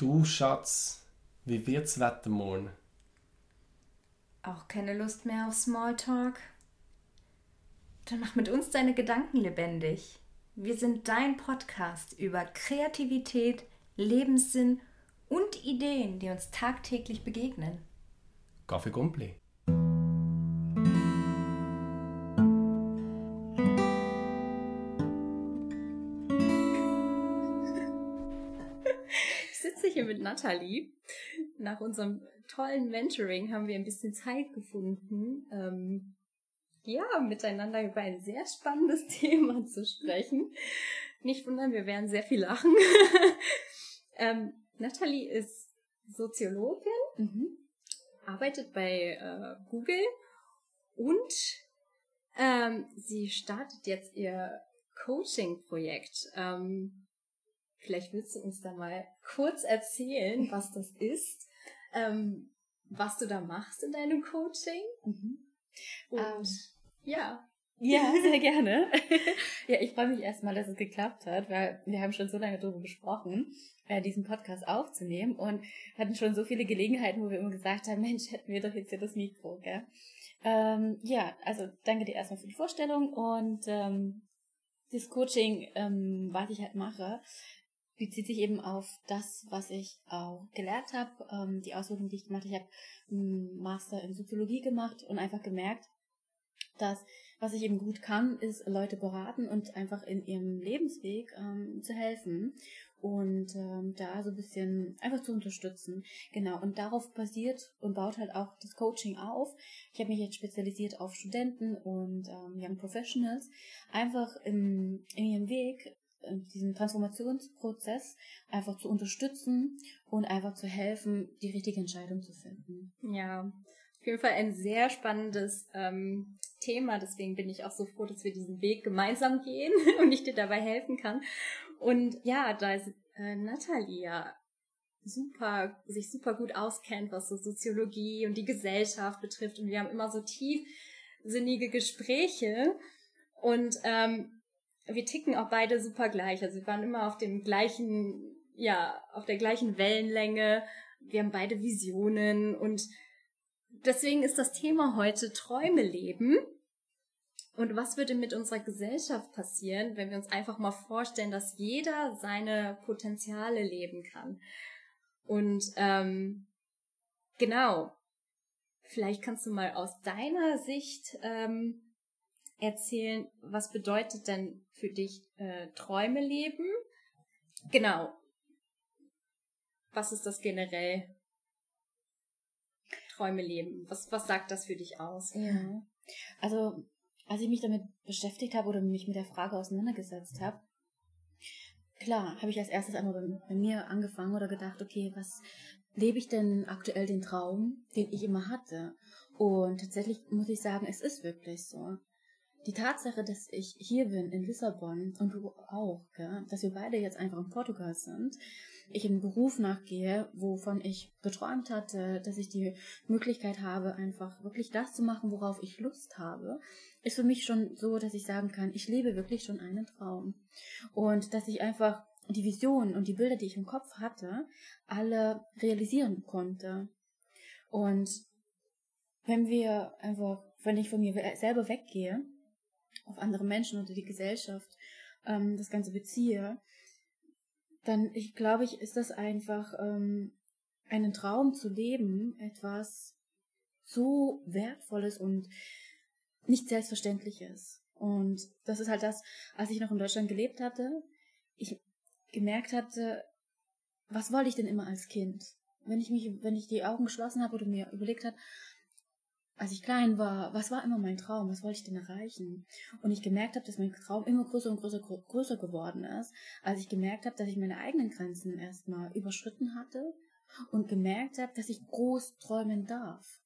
Du Schatz, wie wird's Wetter morgen? Auch keine Lust mehr auf Smalltalk? Dann mach mit uns deine Gedanken lebendig. Wir sind dein Podcast über Kreativität, Lebenssinn und Ideen, die uns tagtäglich begegnen. Kaffee Gumpli. Mit Nathalie. Nach unserem tollen Mentoring haben wir ein bisschen Zeit gefunden, ähm, ja, miteinander über ein sehr spannendes Thema zu sprechen. Nicht wundern, wir werden sehr viel lachen. ähm, Nathalie ist Soziologin, mhm. arbeitet bei äh, Google und ähm, sie startet jetzt ihr Coaching-Projekt. Ähm, vielleicht willst du uns da mal kurz erzählen, was das ist, ähm, was du da machst in deinem Coaching. Mhm. Und um, ähm, ja. Ja, sehr gerne. ja, ich freue mich erstmal, dass es geklappt hat, weil wir haben schon so lange darüber gesprochen, äh, diesen Podcast aufzunehmen und hatten schon so viele Gelegenheiten, wo wir immer gesagt haben, Mensch, hätten wir doch jetzt hier das Mikro, gell? Ähm, ja, also danke dir erstmal für die Vorstellung und ähm, das Coaching, ähm, was ich halt mache, bezieht sich eben auf das, was ich auch gelernt habe, ähm, die Ausbildung, die ich gemacht habe. Ich habe einen Master in Soziologie gemacht und einfach gemerkt, dass was ich eben gut kann, ist Leute beraten und einfach in ihrem Lebensweg ähm, zu helfen und ähm, da so ein bisschen einfach zu unterstützen. Genau, und darauf basiert und baut halt auch das Coaching auf. Ich habe mich jetzt spezialisiert auf Studenten und ähm, Young Professionals, einfach im, in ihrem Weg diesen Transformationsprozess einfach zu unterstützen und einfach zu helfen, die richtige Entscheidung zu finden. Ja, auf jeden Fall ein sehr spannendes ähm, Thema. Deswegen bin ich auch so froh, dass wir diesen Weg gemeinsam gehen und ich dir dabei helfen kann. Und ja, da ist äh, Nathalie ja super, sich super gut auskennt, was so Soziologie und die Gesellschaft betrifft. Und wir haben immer so tiefsinnige Gespräche. Und ähm, wir ticken auch beide super gleich. Also wir waren immer auf dem gleichen, ja, auf der gleichen Wellenlänge. Wir haben beide Visionen und deswegen ist das Thema heute Träume leben. Und was würde mit unserer Gesellschaft passieren, wenn wir uns einfach mal vorstellen, dass jeder seine Potenziale leben kann? Und ähm, genau, vielleicht kannst du mal aus deiner Sicht ähm, erzählen, was bedeutet denn für dich äh, Träume leben? Genau. Was ist das generell Träume leben? Was, was sagt das für dich aus? Ja. Also, als ich mich damit beschäftigt habe oder mich mit der Frage auseinandergesetzt habe, klar, habe ich als erstes einmal bei, bei mir angefangen oder gedacht, okay, was lebe ich denn aktuell den Traum, den ich immer hatte? Und tatsächlich muss ich sagen, es ist wirklich so. Die Tatsache, dass ich hier bin in Lissabon und du auch, gell, dass wir beide jetzt einfach in Portugal sind, ich einen Beruf nachgehe, wovon ich geträumt hatte, dass ich die Möglichkeit habe, einfach wirklich das zu machen, worauf ich Lust habe, ist für mich schon so, dass ich sagen kann, ich lebe wirklich schon einen Traum. Und dass ich einfach die Visionen und die Bilder, die ich im Kopf hatte, alle realisieren konnte. Und wenn wir einfach, wenn ich von mir selber weggehe, auf andere Menschen oder die Gesellschaft ähm, das Ganze beziehe, dann, ich glaube ich, ist das einfach ähm, einen Traum zu leben, etwas so Wertvolles und nicht Selbstverständliches. Und das ist halt das, als ich noch in Deutschland gelebt hatte, ich gemerkt hatte, was wollte ich denn immer als Kind? Wenn ich mich, wenn ich die Augen geschlossen habe oder mir überlegt habe, als ich klein war, was war immer mein Traum? Was wollte ich denn erreichen? Und ich gemerkt habe, dass mein Traum immer größer und größer, größer geworden ist, als ich gemerkt habe, dass ich meine eigenen Grenzen erstmal überschritten hatte und gemerkt habe, dass ich groß träumen darf.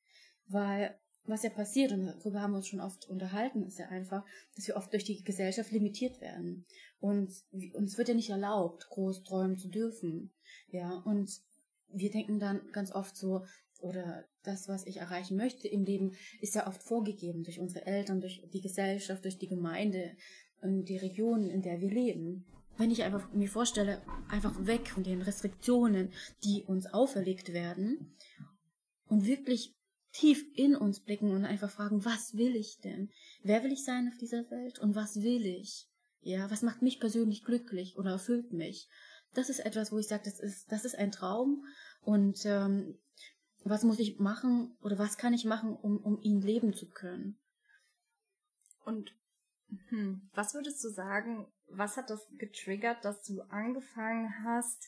Weil was ja passiert, und darüber haben wir uns schon oft unterhalten, ist ja einfach, dass wir oft durch die Gesellschaft limitiert werden. Und uns wird ja nicht erlaubt, groß träumen zu dürfen. Ja, und wir denken dann ganz oft so, oder das, was ich erreichen möchte im Leben, ist ja oft vorgegeben durch unsere Eltern, durch die Gesellschaft, durch die Gemeinde und die Region, in der wir leben. wenn ich einfach mir vorstelle, einfach weg von den Restriktionen, die uns auferlegt werden und wirklich tief in uns blicken und einfach fragen, was will ich denn? Wer will ich sein auf dieser Welt und was will ich? Ja, was macht mich persönlich glücklich oder erfüllt mich? Das ist etwas, wo ich sage, das ist, das ist ein Traum und ähm, was muss ich machen oder was kann ich machen, um, um ihn leben zu können? Und hm, was würdest du sagen, was hat das getriggert, dass du angefangen hast,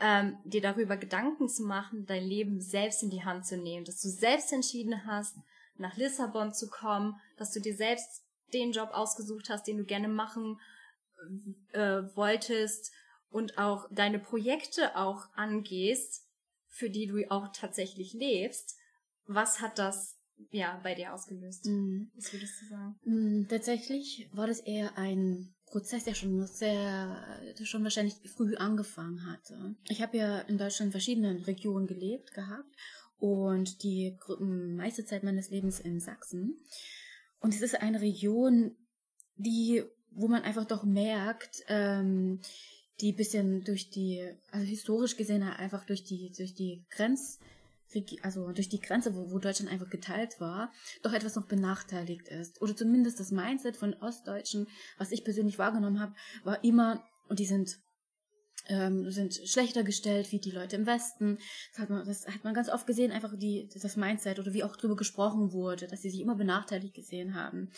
ähm, dir darüber Gedanken zu machen, dein Leben selbst in die Hand zu nehmen, dass du selbst entschieden hast, nach Lissabon zu kommen, dass du dir selbst den Job ausgesucht hast, den du gerne machen äh, wolltest und auch deine Projekte auch angehst, für die du auch tatsächlich lebst. Was hat das ja bei dir ausgelöst? Mhm. Was würdest du sagen? Mhm, tatsächlich war das eher ein Prozess, der schon sehr, der schon wahrscheinlich früh angefangen hatte. Ich habe ja in Deutschland verschiedenen Regionen gelebt gehabt und die meiste Zeit meines Lebens in Sachsen. Und es ist eine Region, die, wo man einfach doch merkt, ähm, die bisschen durch die, also historisch gesehen einfach durch die, durch die Grenz, also durch die Grenze, wo, wo Deutschland einfach geteilt war, doch etwas noch benachteiligt ist. Oder zumindest das Mindset von Ostdeutschen, was ich persönlich wahrgenommen habe, war immer, und die sind ähm, sind schlechter gestellt wie die Leute im Westen. Das hat man, das hat man ganz oft gesehen, einfach die, das Mindset oder wie auch drüber gesprochen wurde, dass sie sich immer benachteiligt gesehen haben.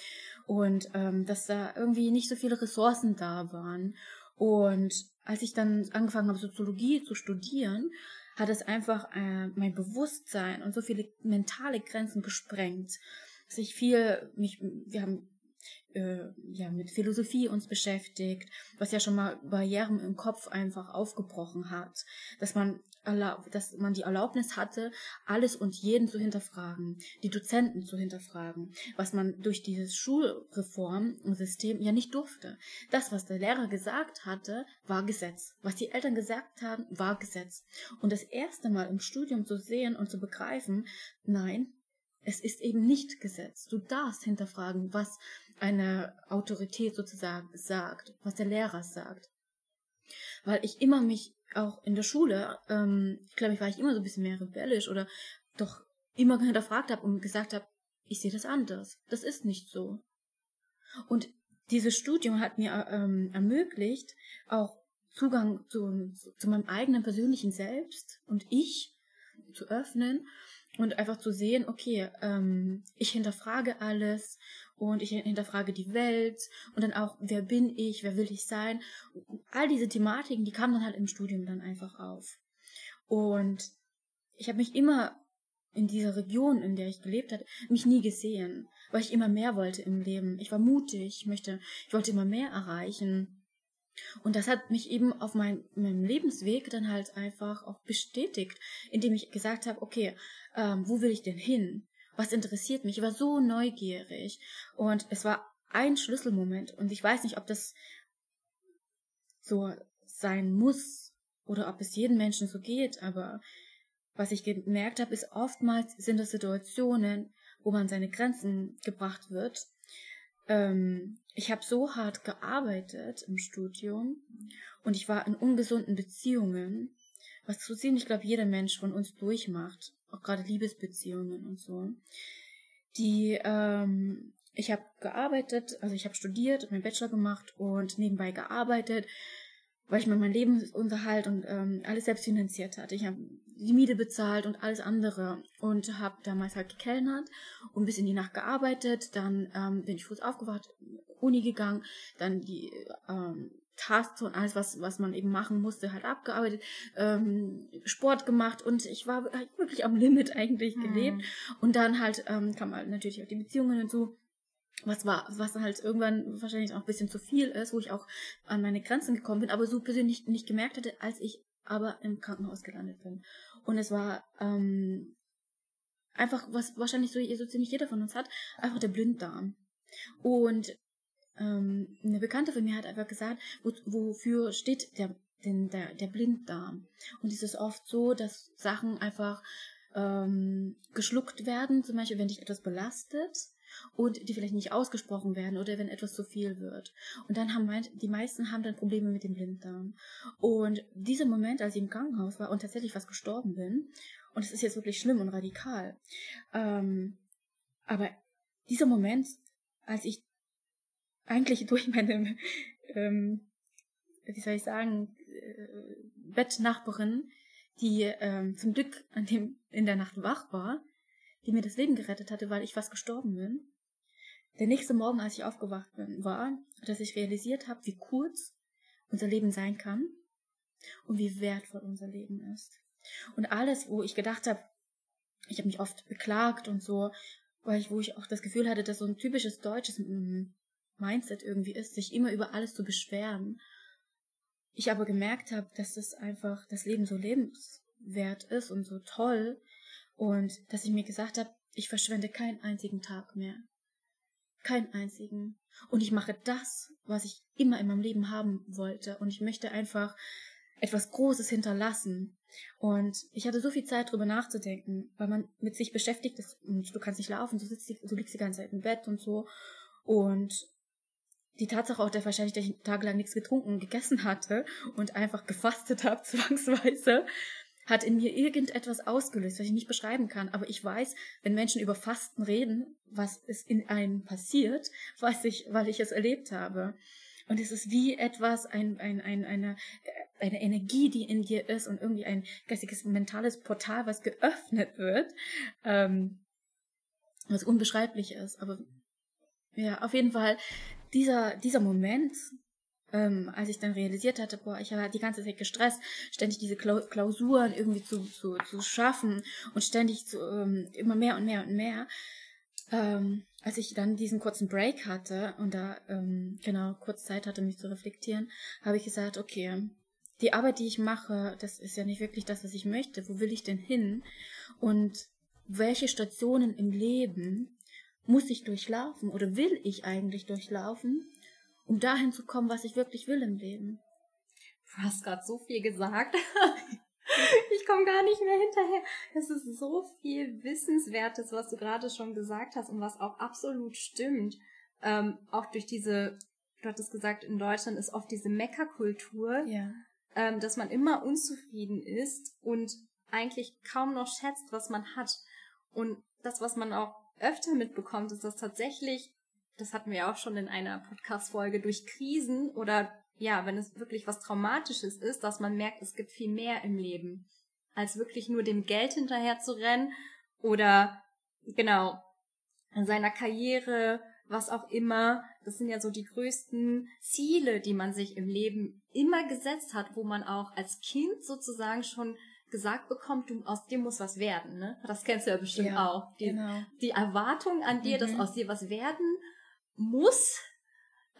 Und ähm, dass da irgendwie nicht so viele Ressourcen da waren. Und als ich dann angefangen habe, Soziologie zu studieren, hat es einfach äh, mein Bewusstsein und so viele mentale Grenzen gesprengt, dass ich viel mich, wir haben äh, ja mit Philosophie uns beschäftigt, was ja schon mal Barrieren im Kopf einfach aufgebrochen hat, dass man dass man die Erlaubnis hatte, alles und jeden zu hinterfragen, die Dozenten zu hinterfragen, was man durch dieses Schulreform und System ja nicht durfte. Das, was der Lehrer gesagt hatte, war Gesetz. Was die Eltern gesagt haben, war Gesetz. Und das erste Mal im Studium zu sehen und zu begreifen, nein, es ist eben nicht Gesetz. Du darfst hinterfragen, was eine Autorität sozusagen sagt, was der Lehrer sagt. Weil ich immer mich auch in der Schule, ähm, ich glaube, ich war ich immer so ein bisschen mehr rebellisch oder doch immer hinterfragt habe und gesagt habe, ich sehe das anders. Das ist nicht so. Und dieses Studium hat mir ähm, ermöglicht, auch Zugang zu, zu meinem eigenen persönlichen Selbst und Ich zu öffnen und einfach zu sehen, okay, ähm, ich hinterfrage alles und ich hinterfrage die Welt und dann auch, wer bin ich, wer will ich sein. All diese Thematiken, die kamen dann halt im Studium dann einfach auf. Und ich habe mich immer in dieser Region, in der ich gelebt hatte, mich nie gesehen, weil ich immer mehr wollte im Leben. Ich war mutig, ich möchte, ich wollte immer mehr erreichen. Und das hat mich eben auf mein, meinem Lebensweg dann halt einfach auch bestätigt, indem ich gesagt habe, okay, ähm, wo will ich denn hin? Was interessiert mich? Ich war so neugierig. Und es war ein Schlüsselmoment. Und ich weiß nicht, ob das so sein muss oder ob es jedem Menschen so geht, aber was ich gemerkt habe, ist oftmals sind das Situationen, wo man seine Grenzen gebracht wird. Ähm, ich habe so hart gearbeitet im Studium und ich war in ungesunden Beziehungen, was so ziemlich, glaube jeder Mensch von uns durchmacht, auch gerade Liebesbeziehungen und so. Die, ähm, ich habe gearbeitet, also ich habe studiert, meinen Bachelor gemacht und nebenbei gearbeitet, weil ich mir meinen Lebensunterhalt und ähm, alles selbst finanziert hatte. Ich habe die Miete bezahlt und alles andere und habe damals halt gekellnert und bis in die Nacht gearbeitet. Dann ähm, bin ich früh aufgewacht, Uni gegangen, dann die ähm, Tasks und alles, was, was man eben machen musste, halt abgearbeitet, ähm, Sport gemacht und ich war wirklich am Limit eigentlich gelebt. Mhm. Und dann halt ähm, kam halt natürlich auch die Beziehungen hinzu was war, was halt irgendwann wahrscheinlich auch ein bisschen zu viel ist, wo ich auch an meine Grenzen gekommen bin, aber so persönlich nicht gemerkt hatte, als ich aber im Krankenhaus gelandet bin. Und es war ähm, einfach, was wahrscheinlich so, so ziemlich jeder von uns hat, einfach der Blinddarm. Und ähm, eine Bekannte von mir hat einfach gesagt, wo, wofür steht der, denn der, der Blinddarm? Und es ist oft so, dass Sachen einfach ähm, geschluckt werden, zum Beispiel wenn dich etwas belastet und die vielleicht nicht ausgesprochen werden oder wenn etwas zu viel wird. Und dann haben die meisten haben dann Probleme mit dem Blinddarm. Und dieser Moment, als ich im Krankenhaus war und tatsächlich fast gestorben bin, und es ist jetzt wirklich schlimm und radikal, ähm, aber dieser Moment, als ich eigentlich durch meine, ähm, wie soll ich sagen, äh, Bettnachbarin, die ähm, zum Glück an dem in der Nacht wach war, die mir das Leben gerettet hatte, weil ich fast gestorben bin. Der nächste Morgen, als ich aufgewacht bin, war, dass ich realisiert habe, wie kurz unser Leben sein kann und wie wertvoll unser Leben ist. Und alles, wo ich gedacht habe, ich habe mich oft beklagt und so, weil ich, wo ich auch das Gefühl hatte, dass so ein typisches deutsches Mindset irgendwie ist, sich immer über alles zu beschweren. Ich aber gemerkt habe, dass das einfach das Leben so lebenswert ist und so toll und dass ich mir gesagt habe, ich verschwende keinen einzigen Tag mehr. Keinen einzigen. Und ich mache das, was ich immer in meinem Leben haben wollte. Und ich möchte einfach etwas Großes hinterlassen. Und ich hatte so viel Zeit, drüber nachzudenken, weil man mit sich beschäftigt ist und du kannst nicht laufen, du, sitzt, du liegst die ganze Zeit im Bett und so. Und die Tatsache auch, dass wahrscheinlich, dass ich tagelang nichts getrunken und gegessen hatte und einfach gefastet habe, zwangsweise, hat in mir irgendetwas ausgelöst, was ich nicht beschreiben kann. Aber ich weiß, wenn Menschen über Fasten reden, was ist in einem passiert, weiß ich, weil ich es erlebt habe. Und es ist wie etwas, ein, ein, ein, eine, eine Energie, die in dir ist und irgendwie ein geistiges, mentales Portal, was geöffnet wird, ähm, was unbeschreiblich ist. Aber ja, auf jeden Fall dieser, dieser Moment, ähm, als ich dann realisiert hatte, boah, ich war die ganze Zeit gestresst, ständig diese Klausuren irgendwie zu, zu, zu schaffen und ständig zu, ähm, immer mehr und mehr und mehr. Ähm, als ich dann diesen kurzen Break hatte und da ähm, genau kurz Zeit hatte, mich zu reflektieren, habe ich gesagt, okay, die Arbeit, die ich mache, das ist ja nicht wirklich das, was ich möchte. Wo will ich denn hin? Und welche Stationen im Leben muss ich durchlaufen oder will ich eigentlich durchlaufen, um dahin zu kommen, was ich wirklich will im Leben. Du hast gerade so viel gesagt. ich komme gar nicht mehr hinterher. Es ist so viel Wissenswertes, was du gerade schon gesagt hast und was auch absolut stimmt. Ähm, auch durch diese, du hattest gesagt, in Deutschland ist oft diese Meckerkultur, ja. ähm, dass man immer unzufrieden ist und eigentlich kaum noch schätzt, was man hat. Und das, was man auch öfter mitbekommt, ist, dass tatsächlich das hatten wir auch schon in einer Podcast-Folge, durch Krisen oder ja, wenn es wirklich was Traumatisches ist, dass man merkt, es gibt viel mehr im Leben, als wirklich nur dem Geld hinterher zu rennen oder genau, in seiner Karriere, was auch immer. Das sind ja so die größten Ziele, die man sich im Leben immer gesetzt hat, wo man auch als Kind sozusagen schon gesagt bekommt, du aus dir muss was werden, ne? Das kennst du ja bestimmt ja, auch. Die, genau. die Erwartung an dir, mhm. dass aus dir was werden muss,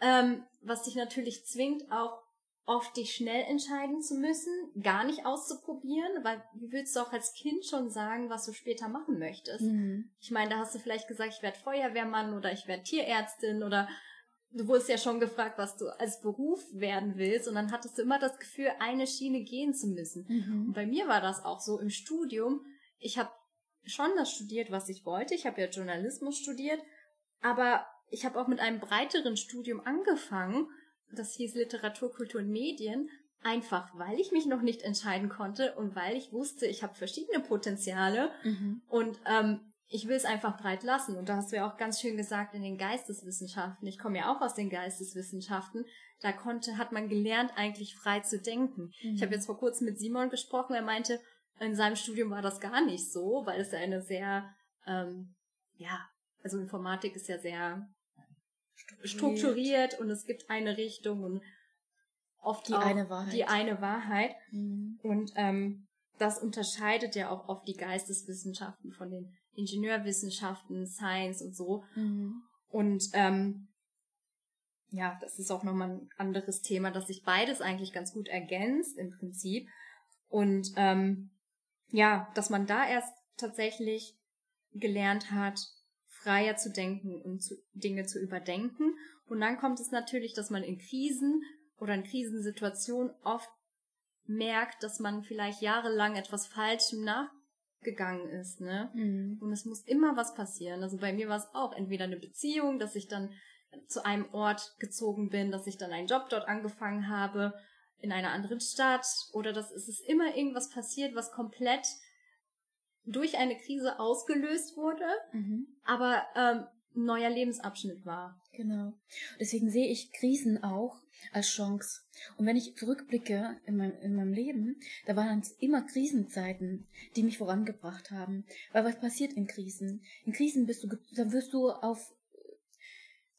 ähm, was dich natürlich zwingt, auch oft dich schnell entscheiden zu müssen, gar nicht auszuprobieren, weil wie willst du auch als Kind schon sagen, was du später machen möchtest? Mhm. Ich meine, da hast du vielleicht gesagt, ich werde Feuerwehrmann oder ich werde Tierärztin oder du wurdest ja schon gefragt, was du als Beruf werden willst und dann hattest du immer das Gefühl, eine Schiene gehen zu müssen. Mhm. Und bei mir war das auch so im Studium. Ich habe schon das studiert, was ich wollte. Ich habe ja Journalismus studiert, aber ich habe auch mit einem breiteren Studium angefangen. Das hieß Literatur, Kultur und Medien. Einfach weil ich mich noch nicht entscheiden konnte und weil ich wusste, ich habe verschiedene Potenziale mhm. und ähm, ich will es einfach breit lassen. Und da hast du ja auch ganz schön gesagt in den Geisteswissenschaften. Ich komme ja auch aus den Geisteswissenschaften. Da konnte, hat man gelernt, eigentlich frei zu denken. Mhm. Ich habe jetzt vor kurzem mit Simon gesprochen. Er meinte, in seinem Studium war das gar nicht so, weil es ja eine sehr, ähm, ja, also Informatik ist ja sehr strukturiert und es gibt eine Richtung und oft die eine Wahrheit. Die eine Wahrheit. Mhm. Und ähm, das unterscheidet ja auch oft die Geisteswissenschaften von den Ingenieurwissenschaften, Science und so. Mhm. Und ähm, ja, das ist auch nochmal ein anderes Thema, dass sich beides eigentlich ganz gut ergänzt im Prinzip. Und ähm, ja, dass man da erst tatsächlich gelernt hat, freier zu denken und zu, Dinge zu überdenken. Und dann kommt es natürlich, dass man in Krisen oder in Krisensituationen oft merkt, dass man vielleicht jahrelang etwas Falschem gegangen ist, ne? Mhm. Und es muss immer was passieren. Also bei mir war es auch entweder eine Beziehung, dass ich dann zu einem Ort gezogen bin, dass ich dann einen Job dort angefangen habe, in einer anderen Stadt, oder dass es ist immer irgendwas passiert, was komplett durch eine Krise ausgelöst wurde, Mhm. aber ähm, ein neuer Lebensabschnitt war. Genau. Deswegen sehe ich Krisen auch als Chance. Und wenn ich zurückblicke in meinem, in meinem Leben, da waren es immer Krisenzeiten, die mich vorangebracht haben. Weil was passiert in Krisen? In Krisen bist du, dann wirst du auf,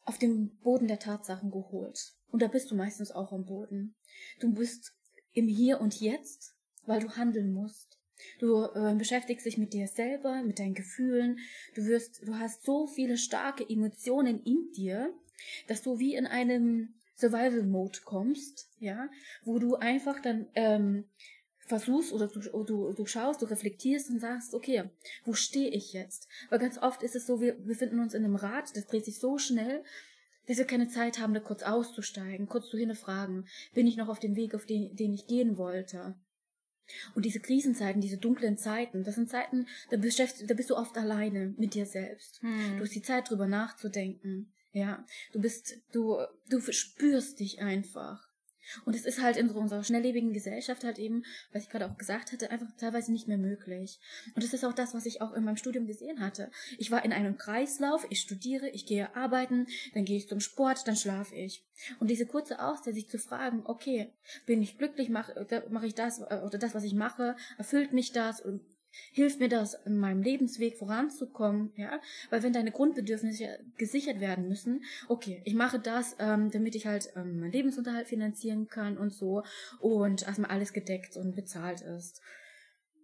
auf den Boden der Tatsachen geholt. Und da bist du meistens auch am Boden. Du bist im Hier und Jetzt, weil du handeln musst. Du äh, beschäftigst dich mit dir selber, mit deinen Gefühlen. Du wirst, du hast so viele starke Emotionen in dir, dass du wie in einem Survival-Mode kommst, ja, wo du einfach dann ähm, versuchst oder du, du, du schaust, du reflektierst und sagst, okay, wo stehe ich jetzt? Weil ganz oft ist es so, wir befinden uns in einem Rad, das dreht sich so schnell, dass wir keine Zeit haben, da kurz auszusteigen, kurz zu hinterfragen, bin ich noch auf dem Weg, auf den, den ich gehen wollte? Und diese Krisenzeiten, diese dunklen Zeiten, das sind Zeiten, da, beschäftigst, da bist du oft alleine mit dir selbst. Du hast die Zeit drüber nachzudenken. Ja, du bist, du, du spürst dich einfach. Und es ist halt in unserer schnelllebigen Gesellschaft halt eben, was ich gerade auch gesagt hatte, einfach teilweise nicht mehr möglich. Und das ist auch das, was ich auch in meinem Studium gesehen hatte. Ich war in einem Kreislauf, ich studiere, ich gehe arbeiten, dann gehe ich zum Sport, dann schlafe ich. Und diese kurze Auszeit, sich zu fragen, okay, bin ich glücklich, mache mach ich das äh, oder das, was ich mache, erfüllt mich das und hilft mir das, in meinem Lebensweg voranzukommen, ja, weil wenn deine Grundbedürfnisse gesichert werden müssen, okay, ich mache das, ähm, damit ich halt ähm, meinen Lebensunterhalt finanzieren kann und so und erstmal alles gedeckt und bezahlt ist.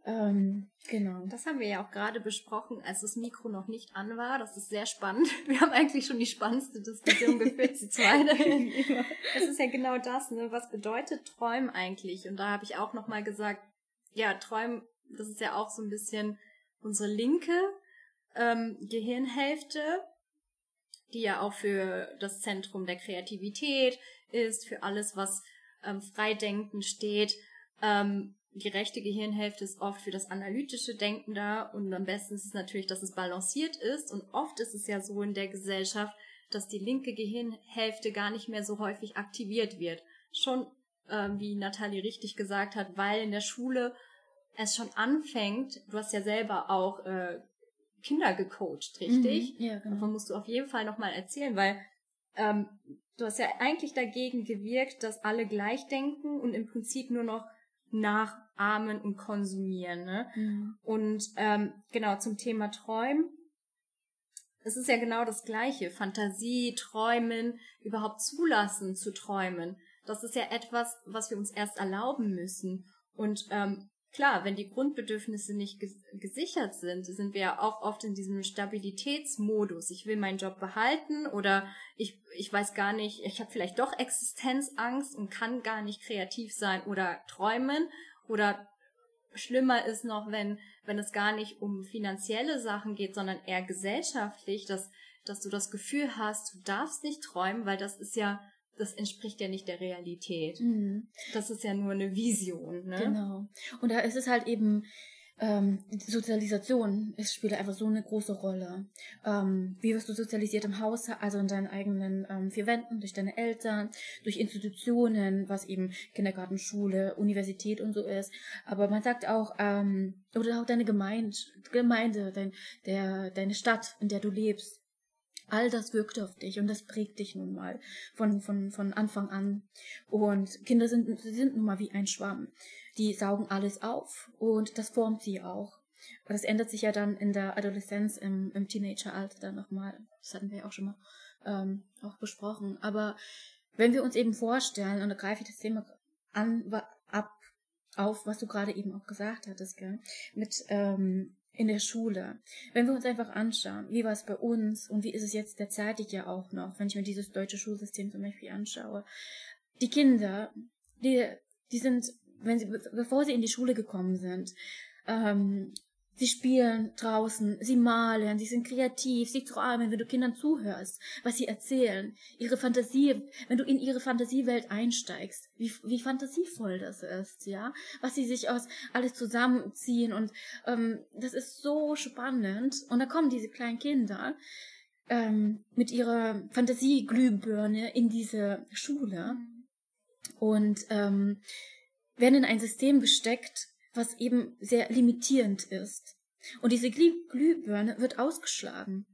Ähm, genau. Das haben wir ja auch gerade besprochen, als das Mikro noch nicht an war. Das ist sehr spannend. Wir haben eigentlich schon die spannendste Diskussion geführt, zu zweit. Das ist ja genau das, ne? Was bedeutet Träumen eigentlich? Und da habe ich auch nochmal gesagt, ja, Träumen, das ist ja auch so ein bisschen unsere linke ähm, Gehirnhälfte, die ja auch für das Zentrum der Kreativität ist, für alles, was ähm, Freidenken steht. Ähm, die rechte Gehirnhälfte ist oft für das analytische Denken da und am besten ist es natürlich, dass es balanciert ist und oft ist es ja so in der Gesellschaft, dass die linke Gehirnhälfte gar nicht mehr so häufig aktiviert wird. Schon, ähm, wie Nathalie richtig gesagt hat, weil in der Schule es schon anfängt, du hast ja selber auch äh, Kinder gecoacht, richtig? Mhm, ja, genau. Davon musst du auf jeden Fall nochmal erzählen, weil ähm, du hast ja eigentlich dagegen gewirkt, dass alle gleich denken und im Prinzip nur noch nachahmen und konsumieren. Ne? Mhm. Und ähm, genau zum Thema Träumen. Es ist ja genau das Gleiche. Fantasie, Träumen, überhaupt zulassen zu träumen. Das ist ja etwas, was wir uns erst erlauben müssen. Und ähm, klar, wenn die Grundbedürfnisse nicht ges gesichert sind, sind wir ja auch oft in diesem Stabilitätsmodus. Ich will meinen Job behalten oder ich, ich weiß gar nicht, ich habe vielleicht doch Existenzangst und kann gar nicht kreativ sein oder träumen oder schlimmer ist noch, wenn, wenn es gar nicht um finanzielle Sachen geht, sondern eher gesellschaftlich, dass, dass du das Gefühl hast, du darfst nicht träumen, weil das ist ja, das entspricht ja nicht der Realität. Mhm. Das ist ja nur eine Vision, ne? Genau. Und da ist es halt eben, ähm, die Sozialisation es spielt einfach so eine große Rolle. Ähm, wie wirst du sozialisiert im Haus, also in deinen eigenen ähm, vier Wänden, durch deine Eltern, durch Institutionen, was eben Kindergarten, Schule, Universität und so ist. Aber man sagt auch, ähm, oder auch deine Gemeinde, Gemeinde, dein, der, deine Stadt, in der du lebst. All das wirkt auf dich und das prägt dich nun mal von, von, von Anfang an. Und Kinder sind, sind nun mal wie ein Schwamm. Die saugen alles auf und das formt sie auch. Das ändert sich ja dann in der Adoleszenz, im, im Teenageralter dann nochmal. Das hatten wir ja auch schon mal ähm, auch besprochen. Aber wenn wir uns eben vorstellen, und da greife ich das Thema an, ab, auf, was du gerade eben auch gesagt hattest, gell? mit ähm, in der Schule. Wenn wir uns einfach anschauen, wie war es bei uns und wie ist es jetzt derzeitig ja auch noch, wenn ich mir dieses deutsche Schulsystem zum Beispiel anschaue. Die Kinder, die, die sind, wenn sie, bevor sie in die Schule gekommen sind, ähm, Sie spielen draußen, sie malen, sie sind kreativ, sie träumen, wenn du Kindern zuhörst, was sie erzählen, ihre Fantasie, wenn du in ihre Fantasiewelt einsteigst, wie, wie fantasievoll das ist, ja, was sie sich aus alles zusammenziehen und ähm, das ist so spannend. Und da kommen diese kleinen Kinder ähm, mit ihrer Fantasieglühbirne in diese Schule und ähm, werden in ein System gesteckt, was eben sehr limitierend ist. Und diese Glüh Glühbirne wird ausgeschlagen.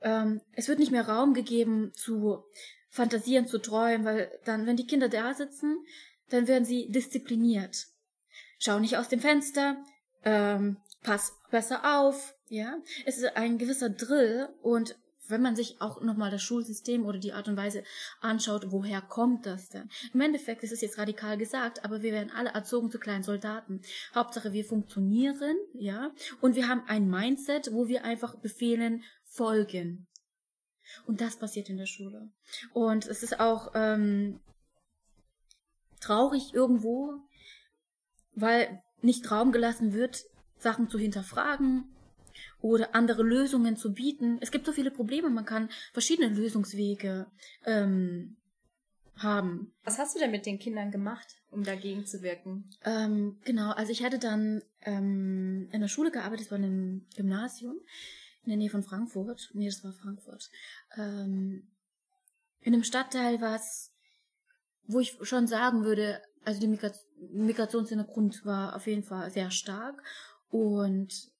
Ähm, es wird nicht mehr Raum gegeben zu fantasieren, zu träumen, weil dann, wenn die Kinder da sitzen, dann werden sie diszipliniert. Schau nicht aus dem Fenster, ähm, pass besser auf, ja. Es ist ein gewisser Drill und wenn man sich auch nochmal das Schulsystem oder die Art und Weise anschaut, woher kommt das denn? Im Endeffekt ist es jetzt radikal gesagt, aber wir werden alle erzogen zu kleinen Soldaten. Hauptsache, wir funktionieren, ja, und wir haben ein Mindset, wo wir einfach Befehlen folgen. Und das passiert in der Schule. Und es ist auch ähm, traurig irgendwo, weil nicht Raum gelassen wird, Sachen zu hinterfragen, oder andere Lösungen zu bieten. Es gibt so viele Probleme, man kann verschiedene Lösungswege ähm, haben. Was hast du denn mit den Kindern gemacht, um dagegen zu wirken? Ähm, genau, also ich hatte dann ähm, in der Schule gearbeitet, war in einem Gymnasium in der Nähe von Frankfurt. Nee, das war Frankfurt. Ähm, in einem Stadtteil, was, wo ich schon sagen würde, also die Migrationshintergrund war auf jeden Fall sehr stark und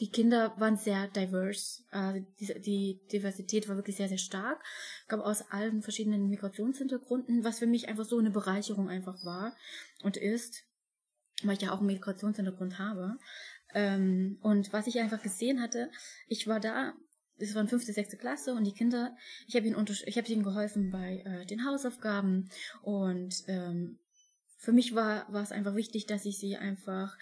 die Kinder waren sehr diverse. Also die, die Diversität war wirklich sehr, sehr stark. Gab aus allen verschiedenen Migrationshintergründen, was für mich einfach so eine Bereicherung einfach war und ist, weil ich ja auch einen Migrationshintergrund habe. Ähm, und was ich einfach gesehen hatte, ich war da, es war fünfte, sechste Klasse und die Kinder, ich habe ihnen, hab ihnen geholfen bei äh, den Hausaufgaben und ähm, für mich war, war es einfach wichtig, dass ich sie einfach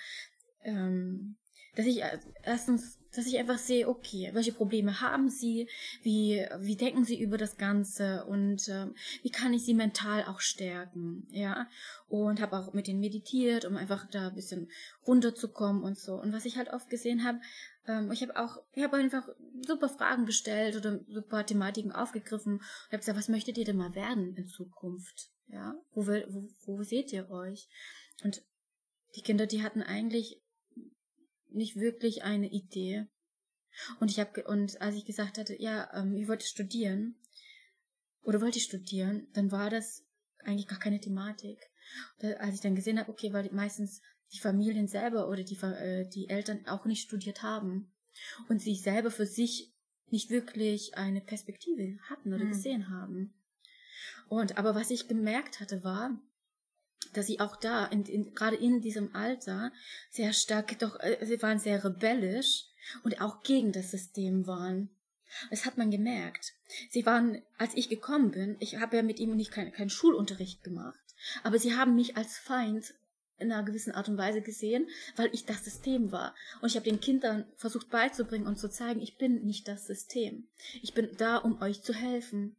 ähm, dass ich äh, erstens, dass ich einfach sehe, okay, welche Probleme haben sie, wie, wie denken sie über das Ganze und ähm, wie kann ich sie mental auch stärken, ja. Und habe auch mit denen meditiert, um einfach da ein bisschen runterzukommen und so. Und was ich halt oft gesehen habe, ähm, ich habe auch, ich habe einfach super Fragen gestellt oder super Thematiken aufgegriffen und habe gesagt, was möchtet ihr denn mal werden in Zukunft? Ja, wo, will, wo, wo seht ihr euch? Und die Kinder, die hatten eigentlich nicht wirklich eine Idee. Und ich habe und als ich gesagt hatte, ja, ähm, ich wollte studieren oder wollte ich studieren, dann war das eigentlich gar keine Thematik. Da, als ich dann gesehen habe, okay, weil meistens die Familien selber oder die äh, die Eltern auch nicht studiert haben und sich selber für sich nicht wirklich eine Perspektive hatten oder hm. gesehen haben. Und aber was ich gemerkt hatte war, dass sie auch da, in, in, gerade in diesem Alter, sehr stark, doch, äh, sie waren sehr rebellisch und auch gegen das System waren. Das hat man gemerkt. Sie waren, als ich gekommen bin, ich habe ja mit ihm nicht keinen kein Schulunterricht gemacht, aber sie haben mich als Feind in einer gewissen Art und Weise gesehen, weil ich das System war. Und ich habe den Kindern versucht beizubringen und zu zeigen, ich bin nicht das System. Ich bin da, um euch zu helfen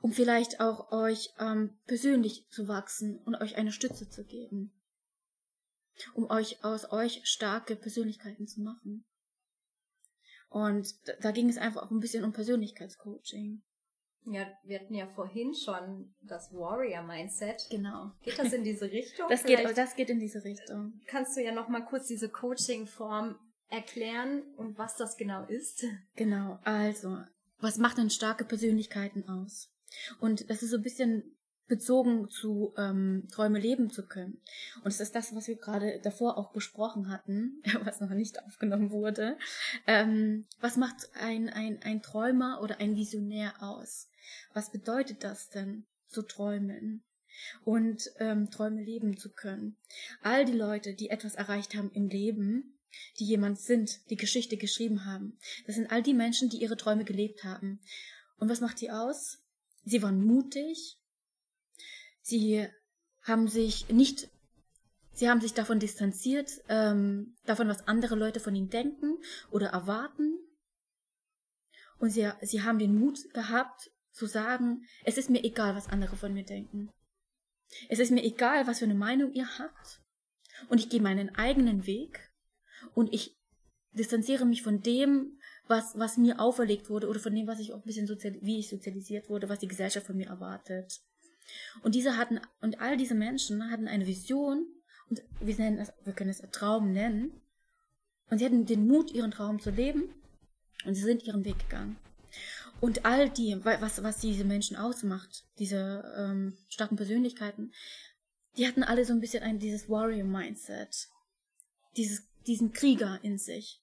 um vielleicht auch euch ähm, persönlich zu wachsen und euch eine Stütze zu geben, um euch aus euch starke Persönlichkeiten zu machen. Und da, ging es einfach auch ein bisschen um Persönlichkeitscoaching. Ja, wir hatten ja vorhin schon das Warrior-Mindset. Genau. Geht das in diese Richtung? das, geht, das geht in diese Richtung. Kannst du ja noch mal kurz diese Coaching-Form erklären und was das genau ist? Genau, also, was macht denn starke Persönlichkeiten aus? Und das ist so ein bisschen bezogen zu ähm, Träume leben zu können. Und es ist das, was wir gerade davor auch besprochen hatten, was noch nicht aufgenommen wurde. Ähm, was macht ein, ein, ein Träumer oder ein Visionär aus? Was bedeutet das denn, zu träumen? Und ähm, Träume leben zu können. All die Leute, die etwas erreicht haben im Leben, die jemand sind, die Geschichte geschrieben haben, das sind all die Menschen, die ihre Träume gelebt haben. Und was macht die aus? Sie waren mutig. Sie haben sich nicht, sie haben sich davon distanziert, ähm, davon, was andere Leute von ihnen denken oder erwarten. Und sie, sie haben den Mut gehabt, zu sagen, es ist mir egal, was andere von mir denken. Es ist mir egal, was für eine Meinung ihr habt. Und ich gehe meinen eigenen Weg. und ich distanziere mich von dem, was, was mir auferlegt wurde oder von dem, was ich auch ein bisschen sozial, wie ich sozialisiert wurde, was die Gesellschaft von mir erwartet. Und diese hatten, und all diese Menschen hatten eine Vision, und wir nennen es, wir können es Traum nennen, und sie hatten den Mut, ihren Traum zu leben, und sie sind ihren Weg gegangen. Und all die, was, was diese Menschen ausmacht, diese ähm, starken Persönlichkeiten, die hatten alle so ein bisschen ein, dieses Warrior-Mindset. Dieses, diesen Krieger in sich.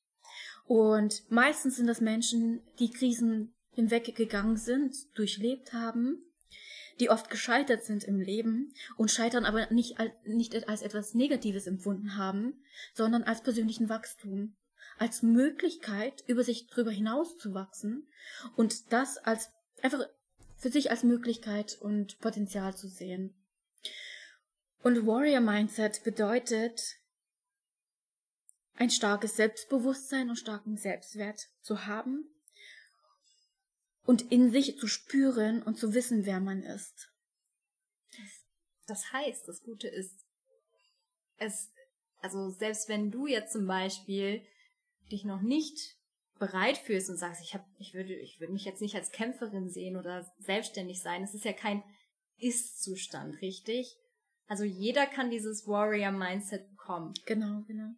Und meistens sind das Menschen, die Krisen hinweggegangen sind, durchlebt haben, die oft gescheitert sind im Leben und scheitern aber nicht, nicht als etwas Negatives empfunden haben, sondern als persönlichen Wachstum als Möglichkeit, über sich drüber hinaus zu wachsen und das als einfach für sich als Möglichkeit und Potenzial zu sehen. Und Warrior Mindset bedeutet, ein starkes Selbstbewusstsein und starken Selbstwert zu haben und in sich zu spüren und zu wissen, wer man ist. Das heißt, das Gute ist, es, also selbst wenn du jetzt zum Beispiel dich noch nicht bereit fühlst und sagst, ich habe, ich würde, ich würde mich jetzt nicht als Kämpferin sehen oder selbstständig sein. Es ist ja kein Ist-Zustand, richtig? Also jeder kann dieses Warrior-Mindset bekommen. Genau, genau.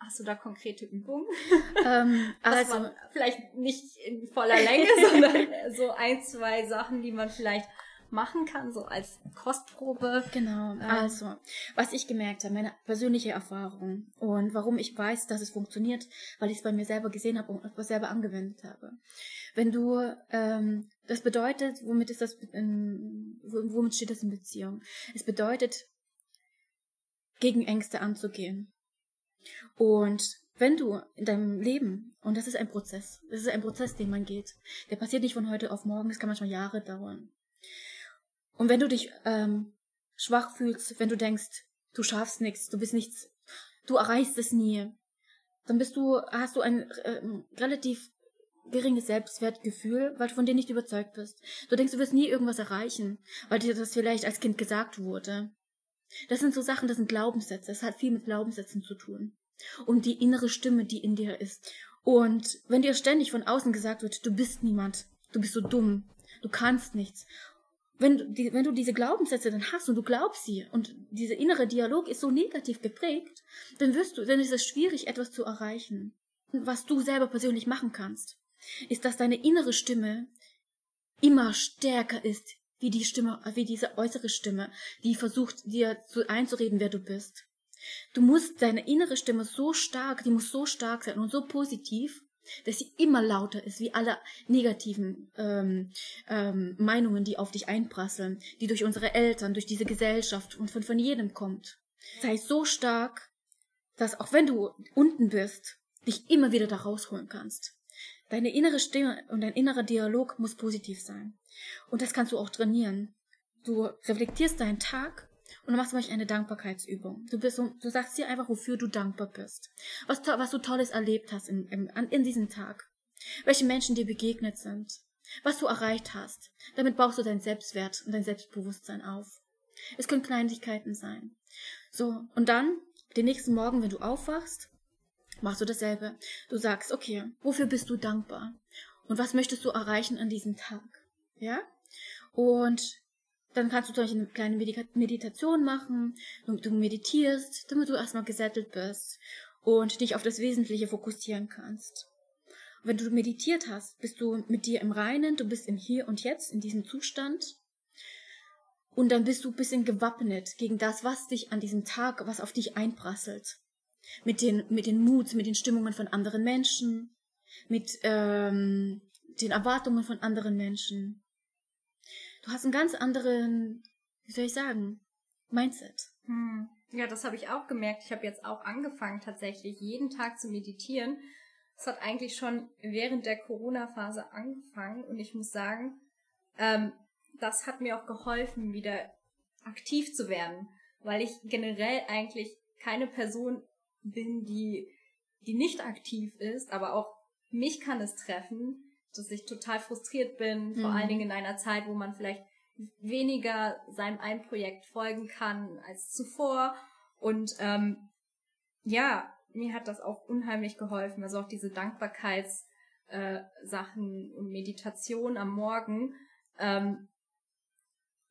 Hast du da konkrete Übungen? Ähm, also vielleicht nicht in voller Länge, sondern so ein, zwei Sachen, die man vielleicht machen kann, so als Kostprobe. Genau, ähm. also, was ich gemerkt habe, meine persönliche Erfahrung und warum ich weiß, dass es funktioniert, weil ich es bei mir selber gesehen habe und es selber angewendet habe. Wenn du, ähm, das bedeutet, womit ist das, in, womit steht das in Beziehung? Es bedeutet, gegen Ängste anzugehen. Und wenn du in deinem Leben, und das ist ein Prozess, das ist ein Prozess, den man geht, der passiert nicht von heute auf morgen, das kann manchmal Jahre dauern. Und wenn du dich ähm, schwach fühlst, wenn du denkst, du schaffst nichts, du bist nichts, du erreichst es nie, dann bist du, hast du ein äh, relativ geringes Selbstwertgefühl, weil du von dir nicht überzeugt bist. Du denkst, du wirst nie irgendwas erreichen, weil dir das vielleicht als Kind gesagt wurde. Das sind so Sachen, das sind Glaubenssätze. Das hat viel mit Glaubenssätzen zu tun. Und die innere Stimme, die in dir ist. Und wenn dir ständig von außen gesagt wird, du bist niemand, du bist so dumm, du kannst nichts wenn du, die, wenn du diese Glaubenssätze dann hast und du glaubst sie und dieser innere Dialog ist so negativ geprägt, dann wirst du, dann ist es schwierig, etwas zu erreichen. Was du selber persönlich machen kannst, ist, dass deine innere Stimme immer stärker ist, wie die Stimme, wie diese äußere Stimme, die versucht, dir zu einzureden, wer du bist. Du musst deine innere Stimme so stark, die muss so stark sein und so positiv, dass sie immer lauter ist, wie alle negativen ähm, ähm, Meinungen, die auf dich einprasseln, die durch unsere Eltern, durch diese Gesellschaft und von, von jedem kommt. Sei so stark, dass auch wenn du unten bist, dich immer wieder da rausholen kannst. Deine innere Stimme und dein innerer Dialog muss positiv sein. Und das kannst du auch trainieren. Du reflektierst deinen Tag und machst Beispiel eine Dankbarkeitsübung. Du bist du sagst dir einfach, wofür du dankbar bist. Was, was du Tolles erlebt hast in, in, in diesem Tag. Welche Menschen dir begegnet sind. Was du erreicht hast. Damit baust du deinen Selbstwert und dein Selbstbewusstsein auf. Es können Kleinigkeiten sein. So, und dann, den nächsten Morgen, wenn du aufwachst, machst du dasselbe. Du sagst, okay, wofür bist du dankbar? Und was möchtest du erreichen an diesem Tag? Ja? Und dann kannst du zum Beispiel eine kleine Meditation machen. Du meditierst, damit du erstmal gesettelt bist und dich auf das Wesentliche fokussieren kannst. Und wenn du meditiert hast, bist du mit dir im Reinen, du bist im Hier und Jetzt, in diesem Zustand. Und dann bist du ein bisschen gewappnet gegen das, was dich an diesem Tag, was auf dich einprasselt. Mit den, mit den Muts, mit den Stimmungen von anderen Menschen, mit ähm, den Erwartungen von anderen Menschen du hast einen ganz anderen, wie soll ich sagen, Mindset. Hm. Ja, das habe ich auch gemerkt. Ich habe jetzt auch angefangen, tatsächlich jeden Tag zu meditieren. Es hat eigentlich schon während der Corona-Phase angefangen und ich muss sagen, ähm, das hat mir auch geholfen, wieder aktiv zu werden, weil ich generell eigentlich keine Person bin, die, die nicht aktiv ist, aber auch mich kann es treffen, dass ich total frustriert bin, mhm. vor allen Dingen in einer Zeit, wo man vielleicht weniger seinem ein Projekt folgen kann als zuvor. Und ähm, ja, mir hat das auch unheimlich geholfen. Also auch diese Dankbarkeits- äh, und Meditation am Morgen. Ähm,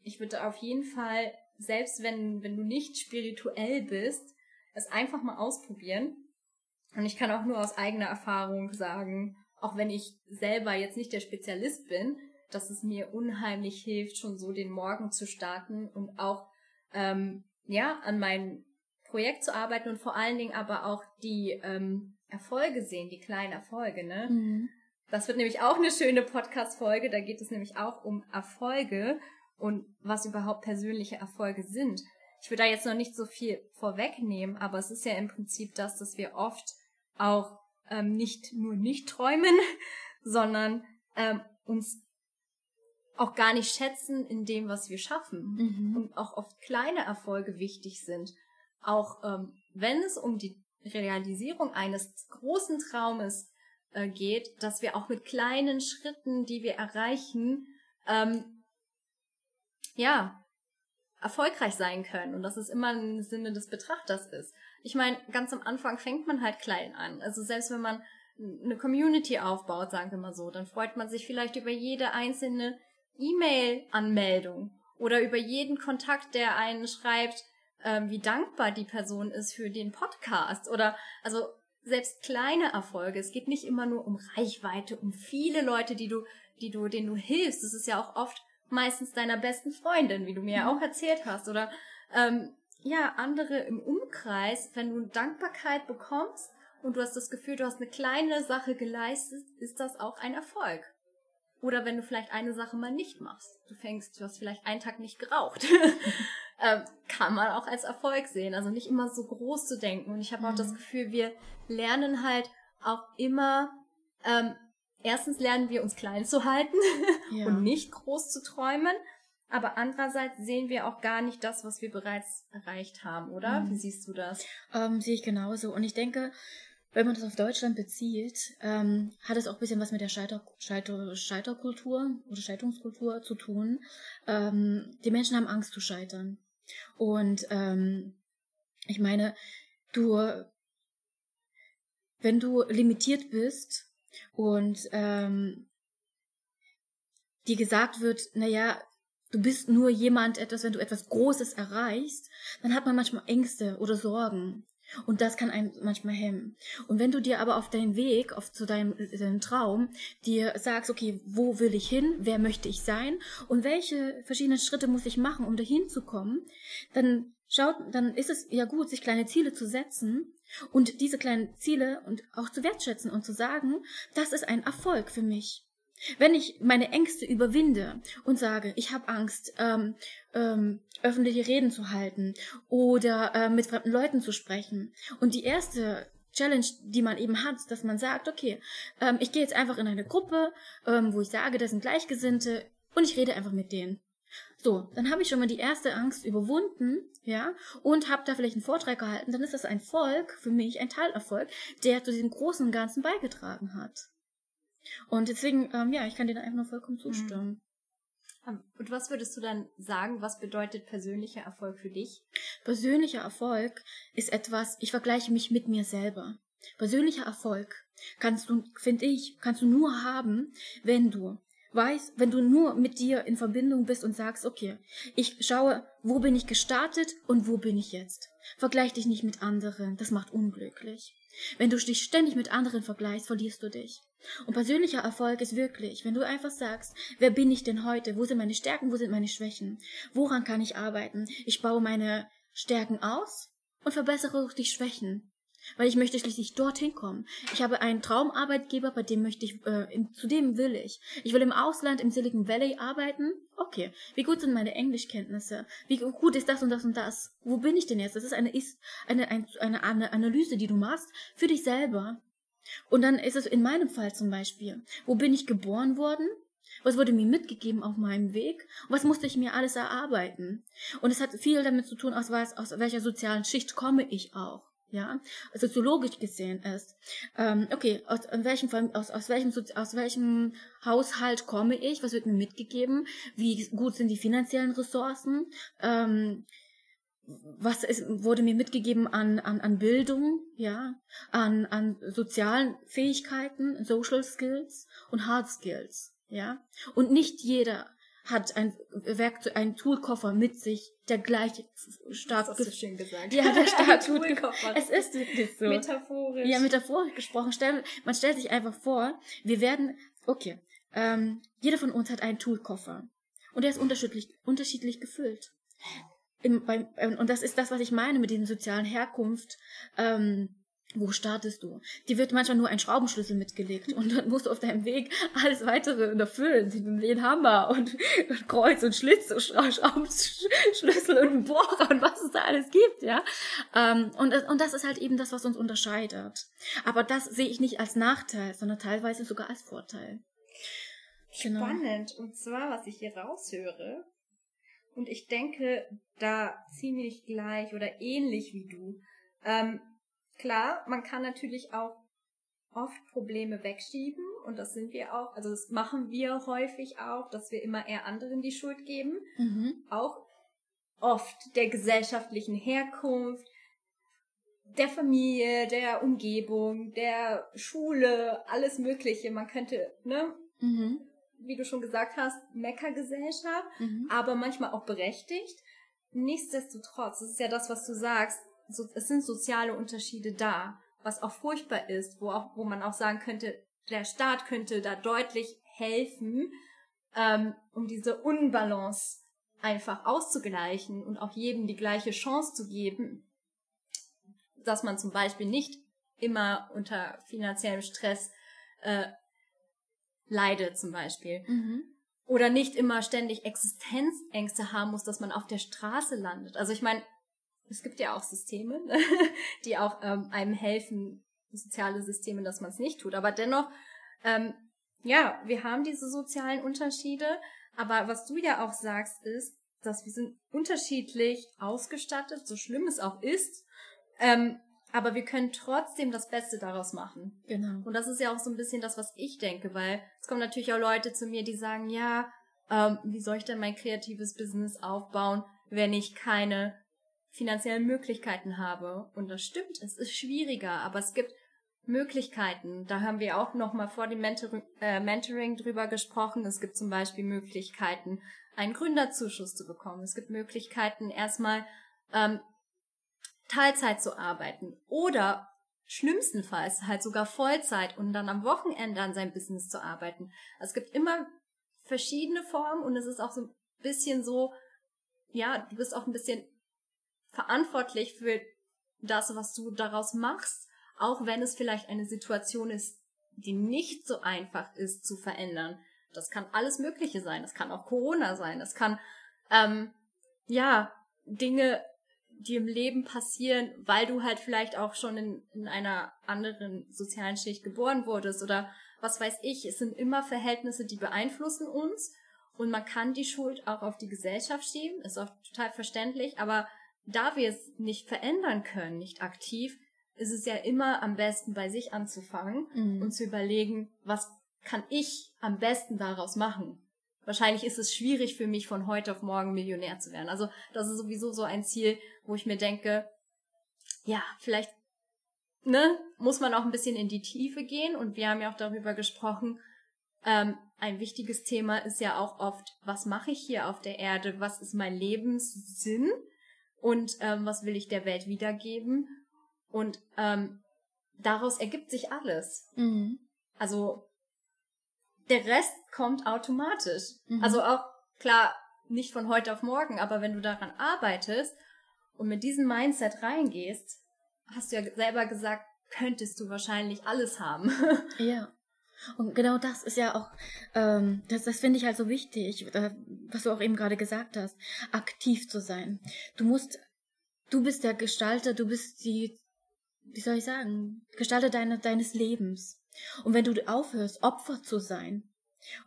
ich würde auf jeden Fall, selbst wenn, wenn du nicht spirituell bist, es einfach mal ausprobieren. Und ich kann auch nur aus eigener Erfahrung sagen, auch wenn ich selber jetzt nicht der Spezialist bin, dass es mir unheimlich hilft, schon so den Morgen zu starten und auch ähm, ja an meinem Projekt zu arbeiten und vor allen Dingen aber auch die ähm, Erfolge sehen, die kleinen Erfolge, ne? Mhm. Das wird nämlich auch eine schöne Podcast-Folge. Da geht es nämlich auch um Erfolge und was überhaupt persönliche Erfolge sind. Ich will da jetzt noch nicht so viel vorwegnehmen, aber es ist ja im Prinzip das, dass wir oft auch ähm, nicht nur nicht träumen, sondern ähm, uns auch gar nicht schätzen in dem, was wir schaffen. Mhm. Und auch oft kleine Erfolge wichtig sind. Auch ähm, wenn es um die Realisierung eines großen Traumes äh, geht, dass wir auch mit kleinen Schritten, die wir erreichen, ähm, ja, erfolgreich sein können und dass es immer im Sinne des Betrachters ist. Ich meine, ganz am Anfang fängt man halt klein an. Also selbst wenn man eine Community aufbaut, sagen wir mal so, dann freut man sich vielleicht über jede einzelne E-Mail-Anmeldung oder über jeden Kontakt, der einen schreibt, ähm, wie dankbar die Person ist für den Podcast oder also selbst kleine Erfolge. Es geht nicht immer nur um Reichweite, um viele Leute, die du, die du, denen du hilfst. Das ist ja auch oft meistens deiner besten Freundin, wie du mir ja mhm. auch erzählt hast, oder ähm, ja andere im Umkreis. Wenn du Dankbarkeit bekommst und du hast das Gefühl, du hast eine kleine Sache geleistet, ist das auch ein Erfolg. Oder wenn du vielleicht eine Sache mal nicht machst. Du fängst, du hast vielleicht einen Tag nicht geraucht. ähm, kann man auch als Erfolg sehen. Also nicht immer so groß zu denken. Und ich habe mhm. auch das mhm. Gefühl, wir lernen halt auch immer, ähm, erstens lernen wir uns klein zu halten ja. und nicht groß zu träumen. Aber andererseits sehen wir auch gar nicht das, was wir bereits erreicht haben, oder? Mhm. Wie siehst du das? Ähm, sehe ich genauso. Und ich denke, wenn man das auf Deutschland bezieht, ähm, hat es auch ein bisschen was mit der Scheiter, Scheiter, Scheiterkultur oder Scheiterungskultur zu tun. Ähm, die Menschen haben Angst zu scheitern. Und ähm, ich meine, du, wenn du limitiert bist und ähm, dir gesagt wird, naja, du bist nur jemand etwas, wenn du etwas Großes erreichst, dann hat man manchmal Ängste oder Sorgen. Und das kann einen manchmal hemmen. Und wenn du dir aber auf deinem Weg, auf zu deinem, deinem Traum, dir sagst, okay, wo will ich hin? Wer möchte ich sein? Und welche verschiedenen Schritte muss ich machen, um dahin zu kommen? Dann schaut, dann ist es ja gut, sich kleine Ziele zu setzen und diese kleinen Ziele und auch zu wertschätzen und zu sagen, das ist ein Erfolg für mich. Wenn ich meine Ängste überwinde und sage, ich habe Angst, ähm, ähm, öffentliche Reden zu halten oder äh, mit fremden Leuten zu sprechen. Und die erste Challenge, die man eben hat, dass man sagt, okay, ähm, ich gehe jetzt einfach in eine Gruppe, ähm, wo ich sage, das sind Gleichgesinnte und ich rede einfach mit denen. So, dann habe ich schon mal die erste Angst überwunden, ja, und habe da vielleicht einen Vortrag gehalten, dann ist das ein Volk, für mich ein Teilerfolg, der zu diesem großen Ganzen beigetragen hat. Und deswegen, ähm, ja, ich kann dir da einfach nur vollkommen mhm. zustimmen. Ähm, und was würdest du dann sagen, was bedeutet persönlicher Erfolg für dich? Persönlicher Erfolg ist etwas, ich vergleiche mich mit mir selber. Persönlicher Erfolg kannst du, finde ich, kannst du nur haben, wenn du weißt, wenn du nur mit dir in Verbindung bist und sagst, okay, ich schaue, wo bin ich gestartet und wo bin ich jetzt. Vergleich dich nicht mit anderen, das macht unglücklich. Wenn du dich ständig mit anderen vergleichst, verlierst du dich. Und persönlicher Erfolg ist wirklich, wenn du einfach sagst, wer bin ich denn heute? Wo sind meine Stärken? Wo sind meine Schwächen? Woran kann ich arbeiten? Ich baue meine Stärken aus und verbessere auch die Schwächen. Weil ich möchte schließlich dorthin kommen. Ich habe einen Traumarbeitgeber, bei dem möchte ich, äh, in, zu dem will ich. Ich will im Ausland, im Silicon Valley arbeiten. Okay. Wie gut sind meine Englischkenntnisse? Wie gut ist das und das und das? Wo bin ich denn jetzt? Das ist eine, ist eine, eine, eine Analyse, die du machst für dich selber. Und dann ist es in meinem Fall zum Beispiel, wo bin ich geboren worden? Was wurde mir mitgegeben auf meinem Weg? Was musste ich mir alles erarbeiten? Und es hat viel damit zu tun, aus, was, aus welcher sozialen Schicht komme ich auch. Ja, soziologisch gesehen ist. Ähm, okay, aus, aus, welchem, aus, aus, welchem, aus welchem Haushalt komme ich? Was wird mir mitgegeben? Wie gut sind die finanziellen Ressourcen? Ähm, was ist, wurde mir mitgegeben an, an, an Bildung, ja, an, an sozialen Fähigkeiten, Social Skills und Hard Skills, ja. Und nicht jeder hat ein Werkzeug, ein Toolkoffer mit sich, der gleich stark Das hast du schön gesagt. Ja, der stark. Toolkoffer. Es ist wirklich so. Metaphorisch. Ja, metaphorisch gesprochen. Man stellt sich einfach vor, wir werden, okay, ähm, jeder von uns hat einen Toolkoffer. Und der ist unterschiedlich, unterschiedlich gefüllt. Im, beim, und das ist das, was ich meine mit diesem sozialen Herkunft. Ähm, wo startest du? Die wird manchmal nur ein Schraubenschlüssel mitgelegt und dann musst du auf deinem Weg alles weitere erfüllen. Den Hammer und, und Kreuz und Schlitz und Schra- Schraubenschlüssel und Bohrer und was es da alles gibt, ja. Ähm, und, und das ist halt eben das, was uns unterscheidet. Aber das sehe ich nicht als Nachteil, sondern teilweise sogar als Vorteil. Genau. Spannend. Und zwar, was ich hier raushöre, und ich denke da ziemlich gleich oder ähnlich wie du. Ähm, klar, man kann natürlich auch oft Probleme wegschieben und das sind wir auch, also das machen wir häufig auch, dass wir immer eher anderen die Schuld geben. Mhm. Auch oft der gesellschaftlichen Herkunft, der Familie, der Umgebung, der Schule, alles Mögliche. Man könnte, ne, Mhm. wie du schon gesagt hast, Meckergesellschaft, Mhm. aber manchmal auch berechtigt. Nichtsdestotrotz, das ist ja das, was du sagst, so, es sind soziale Unterschiede da, was auch furchtbar ist, wo auch, wo man auch sagen könnte, der Staat könnte da deutlich helfen, ähm, um diese Unbalance einfach auszugleichen und auch jedem die gleiche Chance zu geben, dass man zum Beispiel nicht immer unter finanziellem Stress äh, leidet zum Beispiel Mhm. oder nicht immer ständig Existenzängste haben muss, dass man auf der Straße landet. Also ich meine, es gibt ja auch Systeme, die auch ähm, einem helfen, soziale Systeme, dass man es nicht tut. Aber dennoch, ähm, ja, wir haben diese sozialen Unterschiede. Aber was du ja auch sagst, ist, dass wir sind unterschiedlich ausgestattet, so schlimm es auch ist. Ähm, aber wir können trotzdem das Beste daraus machen. Genau. Und das ist ja auch so ein bisschen das, was ich denke, weil es kommen natürlich auch Leute zu mir, die sagen, ja, ähm, wie soll ich denn mein kreatives Business aufbauen, wenn ich keine finanziellen Möglichkeiten habe? Und das stimmt, es ist schwieriger, aber es gibt Möglichkeiten. Da haben wir auch noch mal vor dem Mentoring, äh, Mentoring drüber gesprochen. Es gibt zum Beispiel Möglichkeiten, einen Gründerzuschuss zu bekommen. Es gibt Möglichkeiten, erstmal ähm, Teilzeit zu arbeiten oder schlimmstenfalls halt sogar Vollzeit und dann am Wochenende an seinem Business zu arbeiten. Es gibt immer verschiedene Formen und es ist auch so ein bisschen so, ja, du bist auch ein bisschen verantwortlich für das, was du daraus machst, auch wenn es vielleicht eine Situation ist, die nicht so einfach ist zu verändern. Das kann alles Mögliche sein. Das kann auch Corona sein. Das kann, ähm, ja, Dinge, die im Leben passieren, weil du halt vielleicht auch schon in, in einer anderen sozialen Schicht geboren wurdest oder was weiß ich. Es sind immer Verhältnisse, die beeinflussen uns und man kann die Schuld auch auf die Gesellschaft schieben, ist auch total verständlich, aber da wir es nicht verändern können, nicht aktiv, ist es ja immer am besten bei sich anzufangen Mhm. und zu überlegen, was kann ich am besten daraus machen? Wahrscheinlich ist es schwierig für mich, von heute auf morgen Millionär zu werden. Also das ist sowieso so ein Ziel, wo ich mir denke, ja, vielleicht ne, muss man auch ein bisschen in die Tiefe gehen. Und wir haben ja auch darüber gesprochen, ähm, ein wichtiges Thema ist ja auch oft, was mache ich hier auf der Erde? Was ist mein Lebenssinn? Und ähm, was will ich der Welt wiedergeben? Und ähm, daraus ergibt sich alles. Mhm. Also der Rest kommt automatisch. Mhm. Also auch klar, nicht von heute auf morgen, aber wenn du daran arbeitest und mit diesem Mindset reingehst, hast du ja selber gesagt, könntest du wahrscheinlich alles haben. Ja. Und genau das ist ja auch, ähm, das, das finde ich halt so wichtig, äh, was du auch eben gerade gesagt hast, aktiv zu sein. Du musst, du bist der Gestalter, du bist die, wie soll ich sagen, Gestalter deine, deines Lebens. Und wenn du aufhörst, Opfer zu sein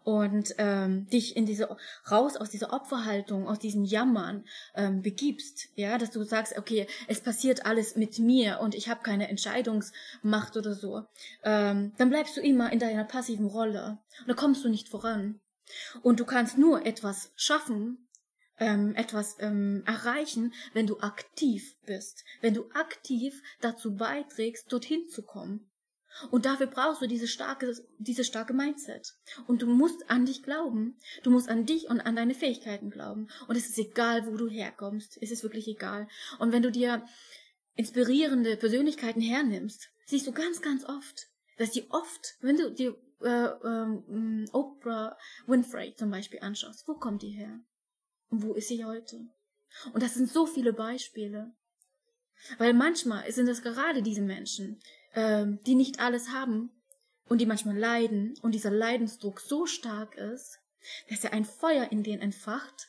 und ähm, dich in diese raus aus dieser Opferhaltung, aus diesem Jammern ähm, begibst, ja, dass du sagst, okay, es passiert alles mit mir und ich habe keine Entscheidungsmacht oder so, ähm, dann bleibst du immer in deiner passiven Rolle und da kommst du nicht voran. Und du kannst nur etwas schaffen, ähm, etwas ähm, erreichen, wenn du aktiv bist, wenn du aktiv dazu beiträgst, dorthin zu kommen. Und dafür brauchst du diese starke, diese starke Mindset. Und du musst an dich glauben. Du musst an dich und an deine Fähigkeiten glauben. Und es ist egal, wo du herkommst. Es ist wirklich egal. Und wenn du dir inspirierende Persönlichkeiten hernimmst, siehst du ganz, ganz oft, dass die oft, wenn du dir äh, äh, Oprah Winfrey zum Beispiel anschaust, wo kommt die her? Und wo ist sie heute? Und das sind so viele Beispiele. Weil manchmal sind es gerade diese Menschen, ähm, die nicht alles haben und die manchmal leiden und dieser Leidensdruck so stark ist, dass er ein Feuer in denen entfacht,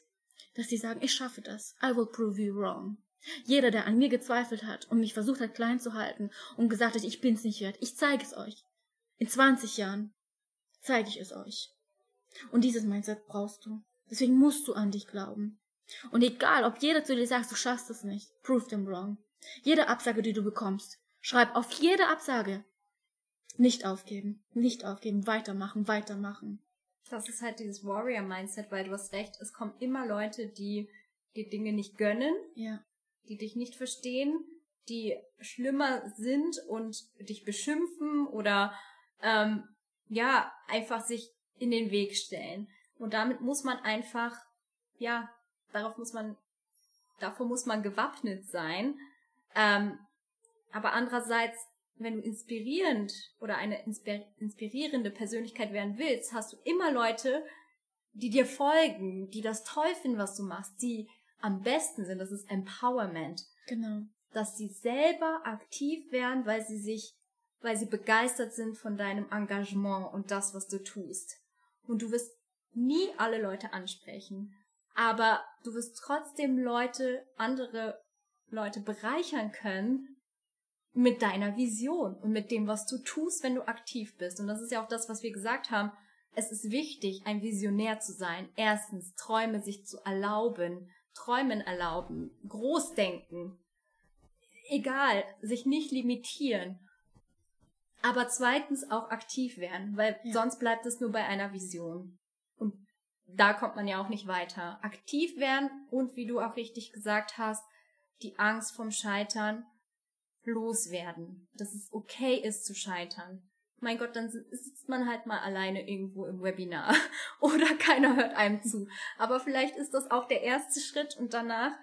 dass sie sagen, ich schaffe das. I will prove you wrong. Jeder, der an mir gezweifelt hat und mich versucht hat klein zu halten und gesagt hat, ich bin's nicht wert, ich zeige es euch. In 20 Jahren zeige ich es euch. Und dieses Mindset brauchst du. Deswegen musst du an dich glauben. Und egal, ob jeder zu dir sagt, du schaffst es nicht, prove them wrong. Jede Absage, die du bekommst, schreib auf jede Absage. Nicht aufgeben, nicht aufgeben, weitermachen, weitermachen. Das ist halt dieses Warrior-Mindset, weil du hast recht, es kommen immer Leute, die die Dinge nicht gönnen, Ja, die dich nicht verstehen, die schlimmer sind und dich beschimpfen oder ähm, ja, einfach sich in den Weg stellen. Und damit muss man einfach, ja, darauf muss man, davor muss man gewappnet sein. Ähm, aber andererseits, wenn du inspirierend oder eine inspir inspirierende Persönlichkeit werden willst, hast du immer Leute, die dir folgen, die das toll finden, was du machst, die am besten sind. Das ist Empowerment genau. dass sie selber aktiv werden, weil sie sich, weil sie begeistert sind von deinem Engagement und das, was du tust. Und du wirst nie alle Leute ansprechen, aber du wirst trotzdem Leute, andere Leute bereichern können mit deiner Vision und mit dem, was du tust, wenn du aktiv bist. Und das ist ja auch das, was wir gesagt haben. Es ist wichtig, ein Visionär zu sein. Erstens, Träume sich zu erlauben, Träumen erlauben, Großdenken, egal, sich nicht limitieren. Aber zweitens auch aktiv werden, weil Ja. sonst bleibt es nur bei einer Vision. Und da kommt man ja auch nicht weiter. Aktiv werden und, wie du auch richtig gesagt hast, die Angst vom Scheitern loswerden. Dass es okay ist zu scheitern. Mein Gott, dann sitzt man halt mal alleine irgendwo im Webinar oder keiner hört einem zu. Aber vielleicht ist das auch der erste Schritt und danach,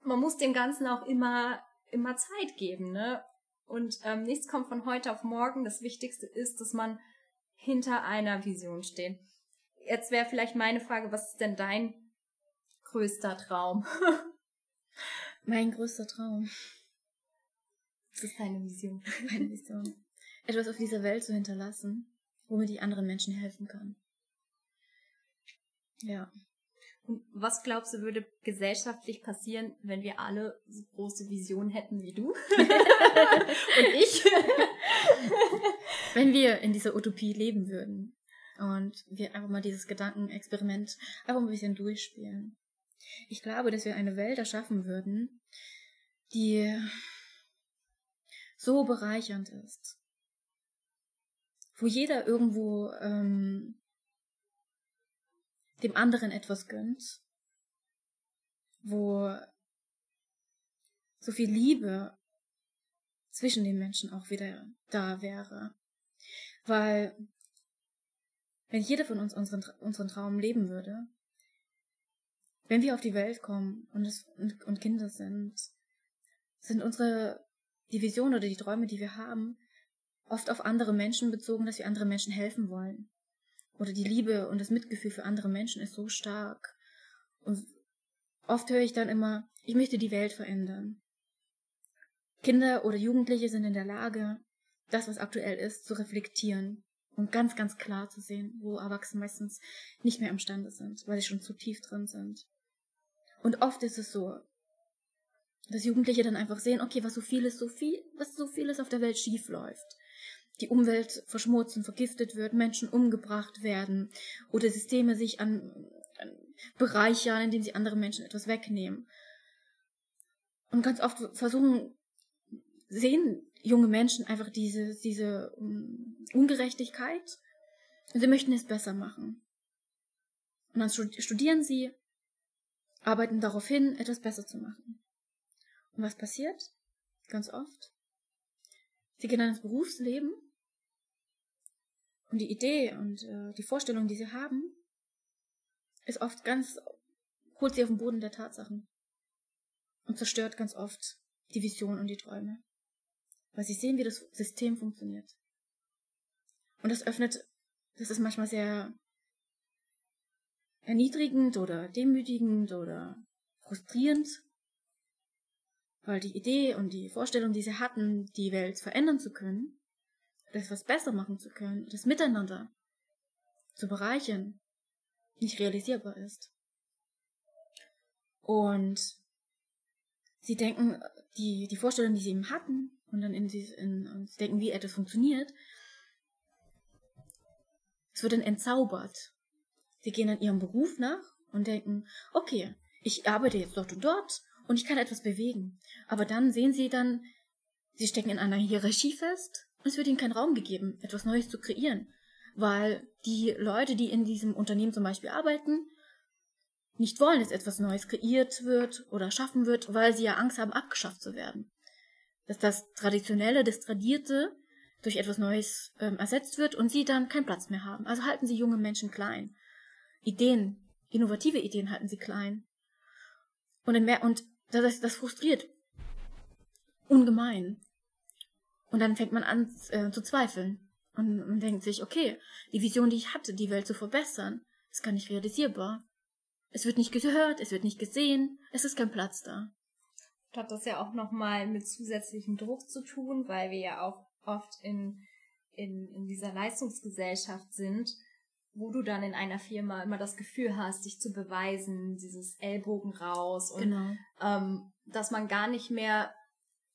man muss dem Ganzen auch immer, immer Zeit geben, ne? Und ähm, nichts kommt von heute auf morgen. Das Wichtigste ist, dass man hinter einer Vision steht. Jetzt wäre vielleicht meine Frage, was ist denn dein größter Traum? Mein größter Traum, Was ist deine Vision? meine Vision. Etwas auf dieser Welt zu hinterlassen, womit ich anderen Menschen helfen kann. Ja. Und was glaubst du, würde gesellschaftlich passieren, wenn wir alle so große Visionen hätten wie du? Und ich? Wenn wir in dieser Utopie leben würden und wir einfach mal dieses Gedankenexperiment einfach ein bisschen durchspielen. Ich glaube, dass wir eine Welt erschaffen würden, die so bereichernd ist, wo jeder irgendwo ähm, dem anderen etwas gönnt, wo so viel Liebe zwischen den Menschen auch wieder da wäre. Weil wenn jeder von uns unseren, unseren Traum leben würde, wenn wir auf die Welt kommen und, es, und, und Kinder sind, sind unsere, die Vision oder die Träume, die wir haben, oft auf andere Menschen bezogen, dass wir anderen Menschen helfen wollen. Oder die Liebe und das Mitgefühl für andere Menschen ist so stark. Und oft höre ich dann immer, ich möchte die Welt verändern. Kinder oder Jugendliche sind in der Lage, das, was aktuell ist, zu reflektieren und ganz, ganz klar zu sehen, wo Erwachsene meistens nicht mehr imstande sind, weil sie schon zu tief drin sind. Und oft ist es so, dass Jugendliche dann einfach sehen, okay, was so vieles, so viel, was so vieles auf der Welt schief läuft. Die Umwelt verschmutzt und vergiftet wird, Menschen umgebracht werden oder Systeme sich an, an bereichern, indem sie anderen Menschen etwas wegnehmen. Und ganz oft versuchen, sehen junge Menschen einfach diese, diese um, Ungerechtigkeit und sie möchten es besser machen. Und dann studieren sie arbeiten darauf hin, etwas besser zu machen. Und was passiert? Ganz oft. Sie gehen dann ins Berufsleben und die Idee und äh, die Vorstellung, die sie haben, ist oft ganz, holt sie auf den Boden der Tatsachen und zerstört ganz oft die Vision und die Träume. Weil sie sehen, wie das System funktioniert. Und das öffnet, das ist manchmal sehr erniedrigend oder demütigend oder frustrierend, weil die Idee und die Vorstellung, die sie hatten, die Welt verändern zu können, das was besser machen zu können, das Miteinander zu bereichern, nicht realisierbar ist. Und sie denken, die, die Vorstellung, die sie eben hatten, und dann in, in, in sie denken, wie etwas funktioniert, es wird dann entzaubert. Sie gehen dann ihrem Beruf nach und denken, okay, ich arbeite jetzt dort und dort und ich kann etwas bewegen. Aber dann sehen sie dann, sie stecken in einer Hierarchie fest und es wird ihnen kein Raum gegeben, etwas Neues zu kreieren. Weil die Leute, die in diesem Unternehmen zum Beispiel arbeiten, nicht wollen, dass etwas Neues kreiert wird oder schaffen wird, weil sie ja Angst haben, abgeschafft zu werden. Dass das Traditionelle, das Tradierte durch etwas Neues ähm, ersetzt wird und sie dann keinen Platz mehr haben. Also halten sie junge Menschen klein. Ideen, innovative Ideen halten sie klein. Und, dann mehr, und das, das frustriert. Ungemein. Und dann fängt man an äh, zu zweifeln. Und, und denkt sich, okay, die Vision, die ich hatte, die Welt zu verbessern, ist gar nicht realisierbar. Es wird nicht gehört, es wird nicht gesehen, es ist kein Platz da. Hat das ja auch nochmal mit zusätzlichem Druck zu tun, weil wir ja auch oft in, in, in dieser Leistungsgesellschaft sind, wo du dann in einer Firma immer das Gefühl hast, dich zu beweisen, dieses Ellbogen raus und Genau. ähm, dass man gar nicht mehr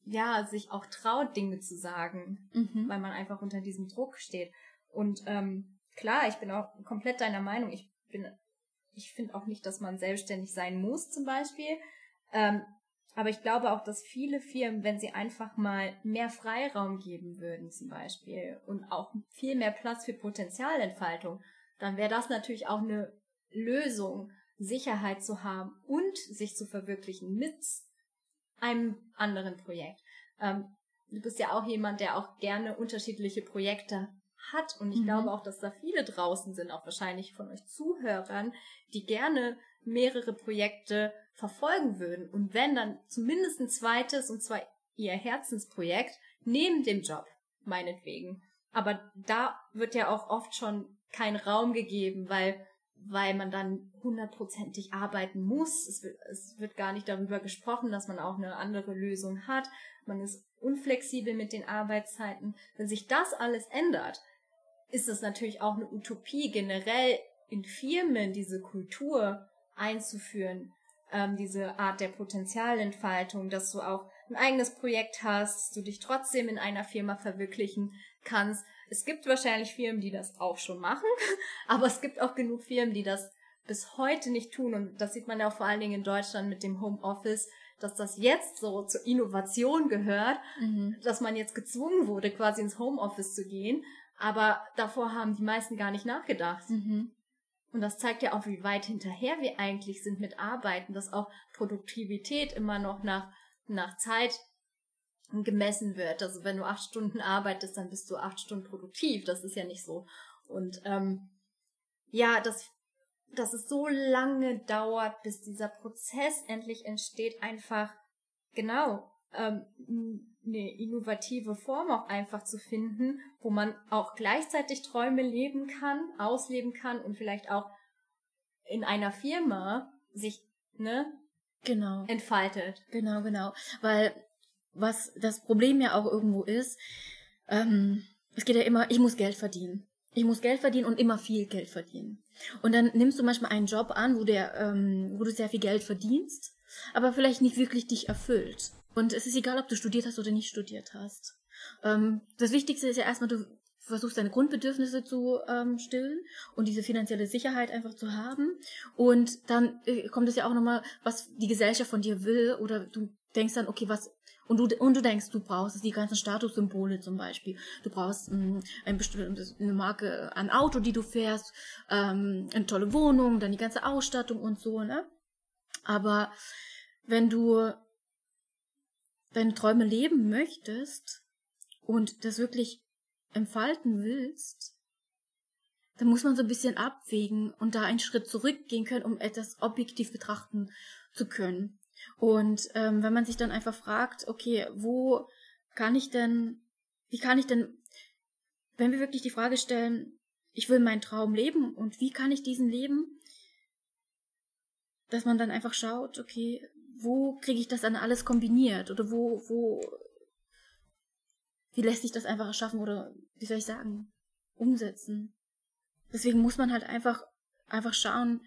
ja sich auch traut, Dinge zu sagen, Mhm. weil man einfach unter diesem Druck steht. Und ähm, klar, ich bin auch komplett deiner Meinung. Ich bin, ich finde auch nicht, dass man selbstständig sein muss, zum Beispiel. Ähm, aber ich glaube auch, dass viele Firmen, wenn sie einfach mal mehr Freiraum geben würden, zum Beispiel, und auch viel mehr Platz für Potenzialentfaltung, dann wäre das natürlich auch eine Lösung, Sicherheit zu haben und sich zu verwirklichen mit einem anderen Projekt. Ähm, du bist ja auch jemand, der auch gerne unterschiedliche Projekte hat. Und ich Mhm. glaube auch, dass da viele draußen sind, auch wahrscheinlich von euch Zuhörern, die gerne mehrere Projekte verfolgen würden. Und wenn dann zumindest ein zweites, und zwar ihr Herzensprojekt, neben dem Job, meinetwegen. Aber da wird ja auch oft schon kein Raum gegeben, weil weil man dann hundertprozentig arbeiten muss. Es wird, es wird gar nicht darüber gesprochen, dass man auch eine andere Lösung hat. Man ist unflexibel mit den Arbeitszeiten. Wenn sich das alles ändert, ist es natürlich auch eine Utopie, generell in Firmen diese Kultur einzuführen, ähm, diese Art der Potenzialentfaltung, dass du auch ein eigenes Projekt hast, du dich trotzdem in einer Firma verwirklichen kannst. Es gibt wahrscheinlich Firmen, die das auch schon machen, aber es gibt auch genug Firmen, die das bis heute nicht tun. Und das sieht man ja auch vor allen Dingen in Deutschland mit dem Homeoffice, dass das jetzt so zur Innovation gehört, Mhm. dass man jetzt gezwungen wurde, quasi ins Homeoffice zu gehen. Aber davor haben die meisten gar nicht nachgedacht. Mhm. Und das zeigt ja auch, wie weit hinterher wir eigentlich sind mit Arbeiten, dass auch Produktivität immer noch nach, nach Zeit gemessen wird. Also wenn du acht Stunden arbeitest, dann bist du acht Stunden produktiv. Das ist ja nicht so. Und ähm, ja, dass, dass es so lange dauert, bis dieser Prozess endlich entsteht, einfach genau ähm, eine innovative Form auch einfach zu finden, wo man auch gleichzeitig Träume leben kann, ausleben kann und vielleicht auch in einer Firma sich ne, Genau. entfaltet. Genau, genau. Weil was das Problem ja auch irgendwo ist, ähm, es geht ja immer, ich muss Geld verdienen. Ich muss Geld verdienen und immer viel Geld verdienen. Und dann nimmst du manchmal einen Job an, wo, der, ähm, wo du sehr viel Geld verdienst, aber vielleicht nicht wirklich dich erfüllt. Und es ist egal, ob du studiert hast oder nicht studiert hast. Ähm, das Wichtigste ist ja erstmal, du versuchst deine Grundbedürfnisse zu ähm, stillen und diese finanzielle Sicherheit einfach zu haben. Und dann äh, kommt es ja auch nochmal, was die Gesellschaft von dir will, oder du denkst dann, okay, was und du, und du denkst, du brauchst die ganzen Statussymbole zum Beispiel. Du brauchst ähm, ein bestimmtes, eine Marke an Auto, die du fährst, ähm, eine tolle Wohnung, dann die ganze Ausstattung und so, ne? Aber wenn du deine Träume leben möchtest und das wirklich entfalten willst, dann muss man so ein bisschen abwägen und da einen Schritt zurückgehen können, um etwas objektiv betrachten zu können. Und ähm, wenn man sich dann einfach fragt, okay, wo kann ich denn, wie kann ich denn, wenn wir wirklich die Frage stellen, ich will meinen Traum leben und wie kann ich diesen leben, dass man dann einfach schaut, okay, wo kriege ich das dann alles kombiniert oder wo, wo, wie lässt sich das einfach erschaffen oder wie soll ich sagen, umsetzen. Deswegen muss man halt einfach, einfach schauen,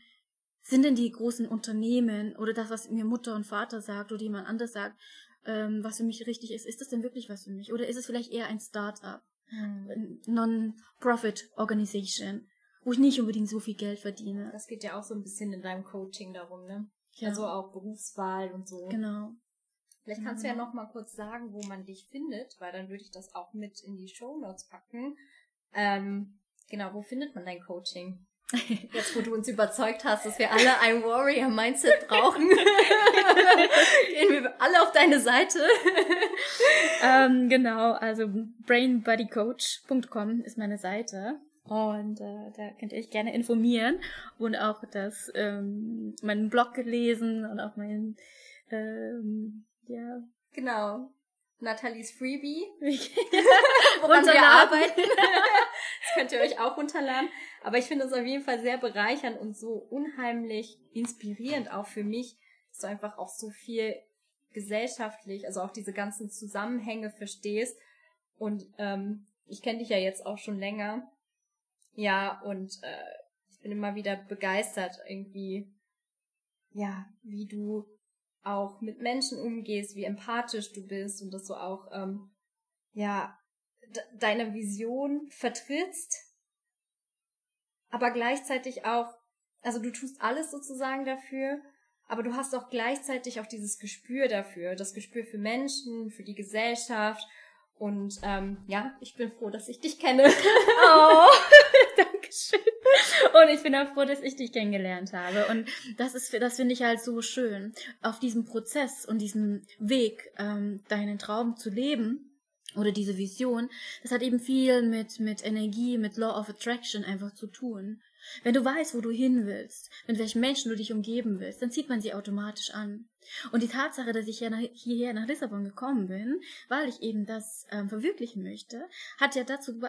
sind denn die großen Unternehmen oder das, was mir Mutter und Vater sagt oder jemand anders sagt, ähm, was für mich richtig ist, ist das denn wirklich was für mich? Oder ist es vielleicht eher ein Start-up, hm. Non-Profit Organization, wo ich nicht unbedingt so viel Geld verdiene? Das geht ja auch so ein bisschen in deinem Coaching darum, ne? Ja. Also auch Berufswahl und so. Genau. Vielleicht kannst mhm. du ja genau. noch mal kurz sagen, wo man dich findet, weil dann würde ich das auch mit in die Show Notes packen. Ähm, genau, wo findet man dein Coaching? Jetzt, wo du uns überzeugt hast, dass wir alle ein Warrior-Mindset brauchen, gehen wir alle auf deine Seite. ähm, genau, also brainbodycoach.com ist meine Seite. Und äh, da könnt ihr euch gerne informieren und auch das ähm, meinen Blog lesen und auch meinen ähm, ja genau Nathalies Freebie, woran wir arbeiten. das könnt ihr euch auch runterladen. Aber ich finde es auf jeden Fall sehr bereichernd und so unheimlich inspirierend auch für mich, dass du einfach auch so viel gesellschaftlich, also auch diese ganzen Zusammenhänge verstehst. Und ähm, ich kenne dich ja jetzt auch schon länger. Ja, und äh, ich bin immer wieder begeistert irgendwie, ja, wie du auch mit Menschen umgehst, wie empathisch du bist und dass du auch, ähm, ja, deine Vision vertrittst, aber gleichzeitig auch, also du tust alles sozusagen dafür, aber du hast auch gleichzeitig auch dieses Gespür dafür, das Gespür für Menschen, für die Gesellschaft und ähm, ja, ich bin froh, dass ich dich kenne. Oh, Dankeschön. Und ich bin auch froh, dass ich dich kennengelernt habe. Und das ist, das finde ich halt so schön, auf diesem Prozess und diesem Weg, ähm, deinen Traum zu leben oder diese Vision. Das hat eben viel mit mit Energie, mit Law of Attraction einfach zu tun. Wenn du weißt, wo du hin willst, mit welchen Menschen du dich umgeben willst, dann zieht man sie automatisch an. Und die Tatsache, dass ich hierher nach Lissabon gekommen bin, weil ich eben das ähm, verwirklichen möchte, hat ja dazu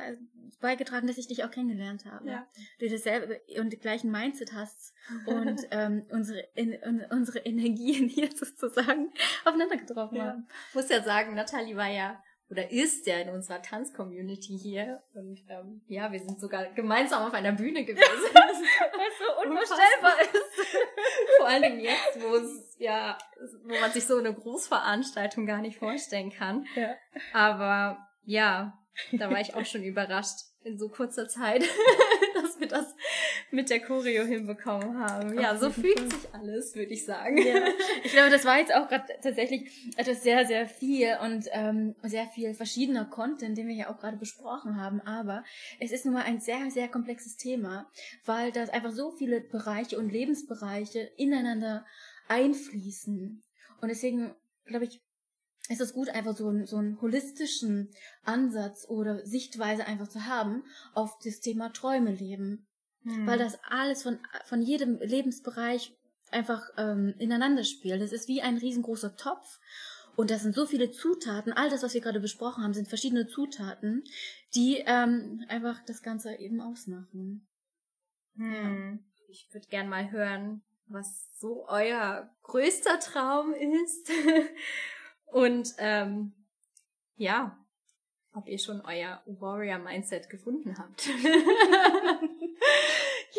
beigetragen, dass ich dich auch kennengelernt habe. Ja. Du dasselbe und die gleichen Mindset hast und ähm, unsere, in, unsere Energien hier sozusagen aufeinander getroffen ja. haben. Ich muss ja sagen, Nathalie war ja oder ist ja in unserer Tanzcommunity hier. Und ähm, ja, wir sind sogar gemeinsam auf einer Bühne gewesen. Was so unvorstellbar ist. Vor allen Dingen jetzt, wo es ja, wo man sich so eine Großveranstaltung gar nicht vorstellen kann. Ja. Aber ja, da war ich auch schon überrascht in so kurzer Zeit, dass wir das mit der Choreo hinbekommen haben. Ja, so fühlt sich alles, würde ich sagen. Ja. Ich glaube, das war jetzt auch gerade tatsächlich etwas sehr, sehr viel und ähm, sehr viel verschiedener Content, den wir ja auch gerade besprochen haben. Aber es ist nun mal ein sehr, sehr komplexes Thema, weil das einfach so viele Bereiche und Lebensbereiche ineinander einfließen. Und deswegen, glaube ich, ist es gut, einfach so, einen, so einen holistischen Ansatz oder Sichtweise einfach zu haben auf das Thema Träume leben. Hm. Weil das alles von, von jedem Lebensbereich einfach ähm, ineinander spielt. Das ist wie ein riesengroßer Topf. Und das sind so viele Zutaten. All das, was wir gerade besprochen haben, sind verschiedene Zutaten, die ähm, einfach das Ganze eben ausmachen. Hm. Ja. Ich würde gern mal hören, was so euer größter Traum ist. Und ähm, ja, ob ihr schon euer Warrior-Mindset gefunden habt.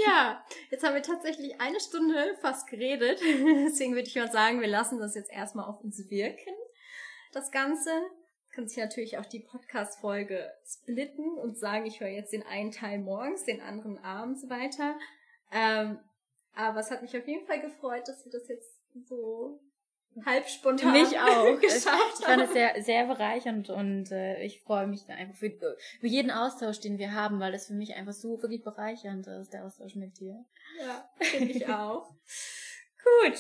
ja, jetzt haben wir tatsächlich eine Stunde fast geredet. Deswegen würde ich mal sagen, wir lassen das jetzt erstmal auf uns wirken. Das Ganze kann sich natürlich auch die Podcast-Folge splitten und sagen, ich höre jetzt den einen Teil morgens, den anderen abends weiter. Ähm, aber es hat mich auf jeden Fall gefreut, dass wir das jetzt so halb spontan. Mich auch. geschafft. Ich fand es sehr, sehr bereichernd und äh, ich freue mich einfach für, für jeden Austausch, den wir haben, weil es für mich einfach so wirklich bereichernd ist, der Austausch mit dir. Ja, finde ich auch. Gut.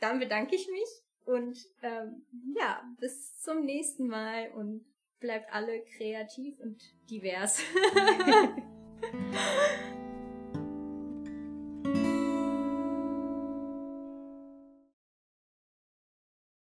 dann bedanke ich mich und ähm, ja, bis zum nächsten Mal und bleibt alle kreativ und divers.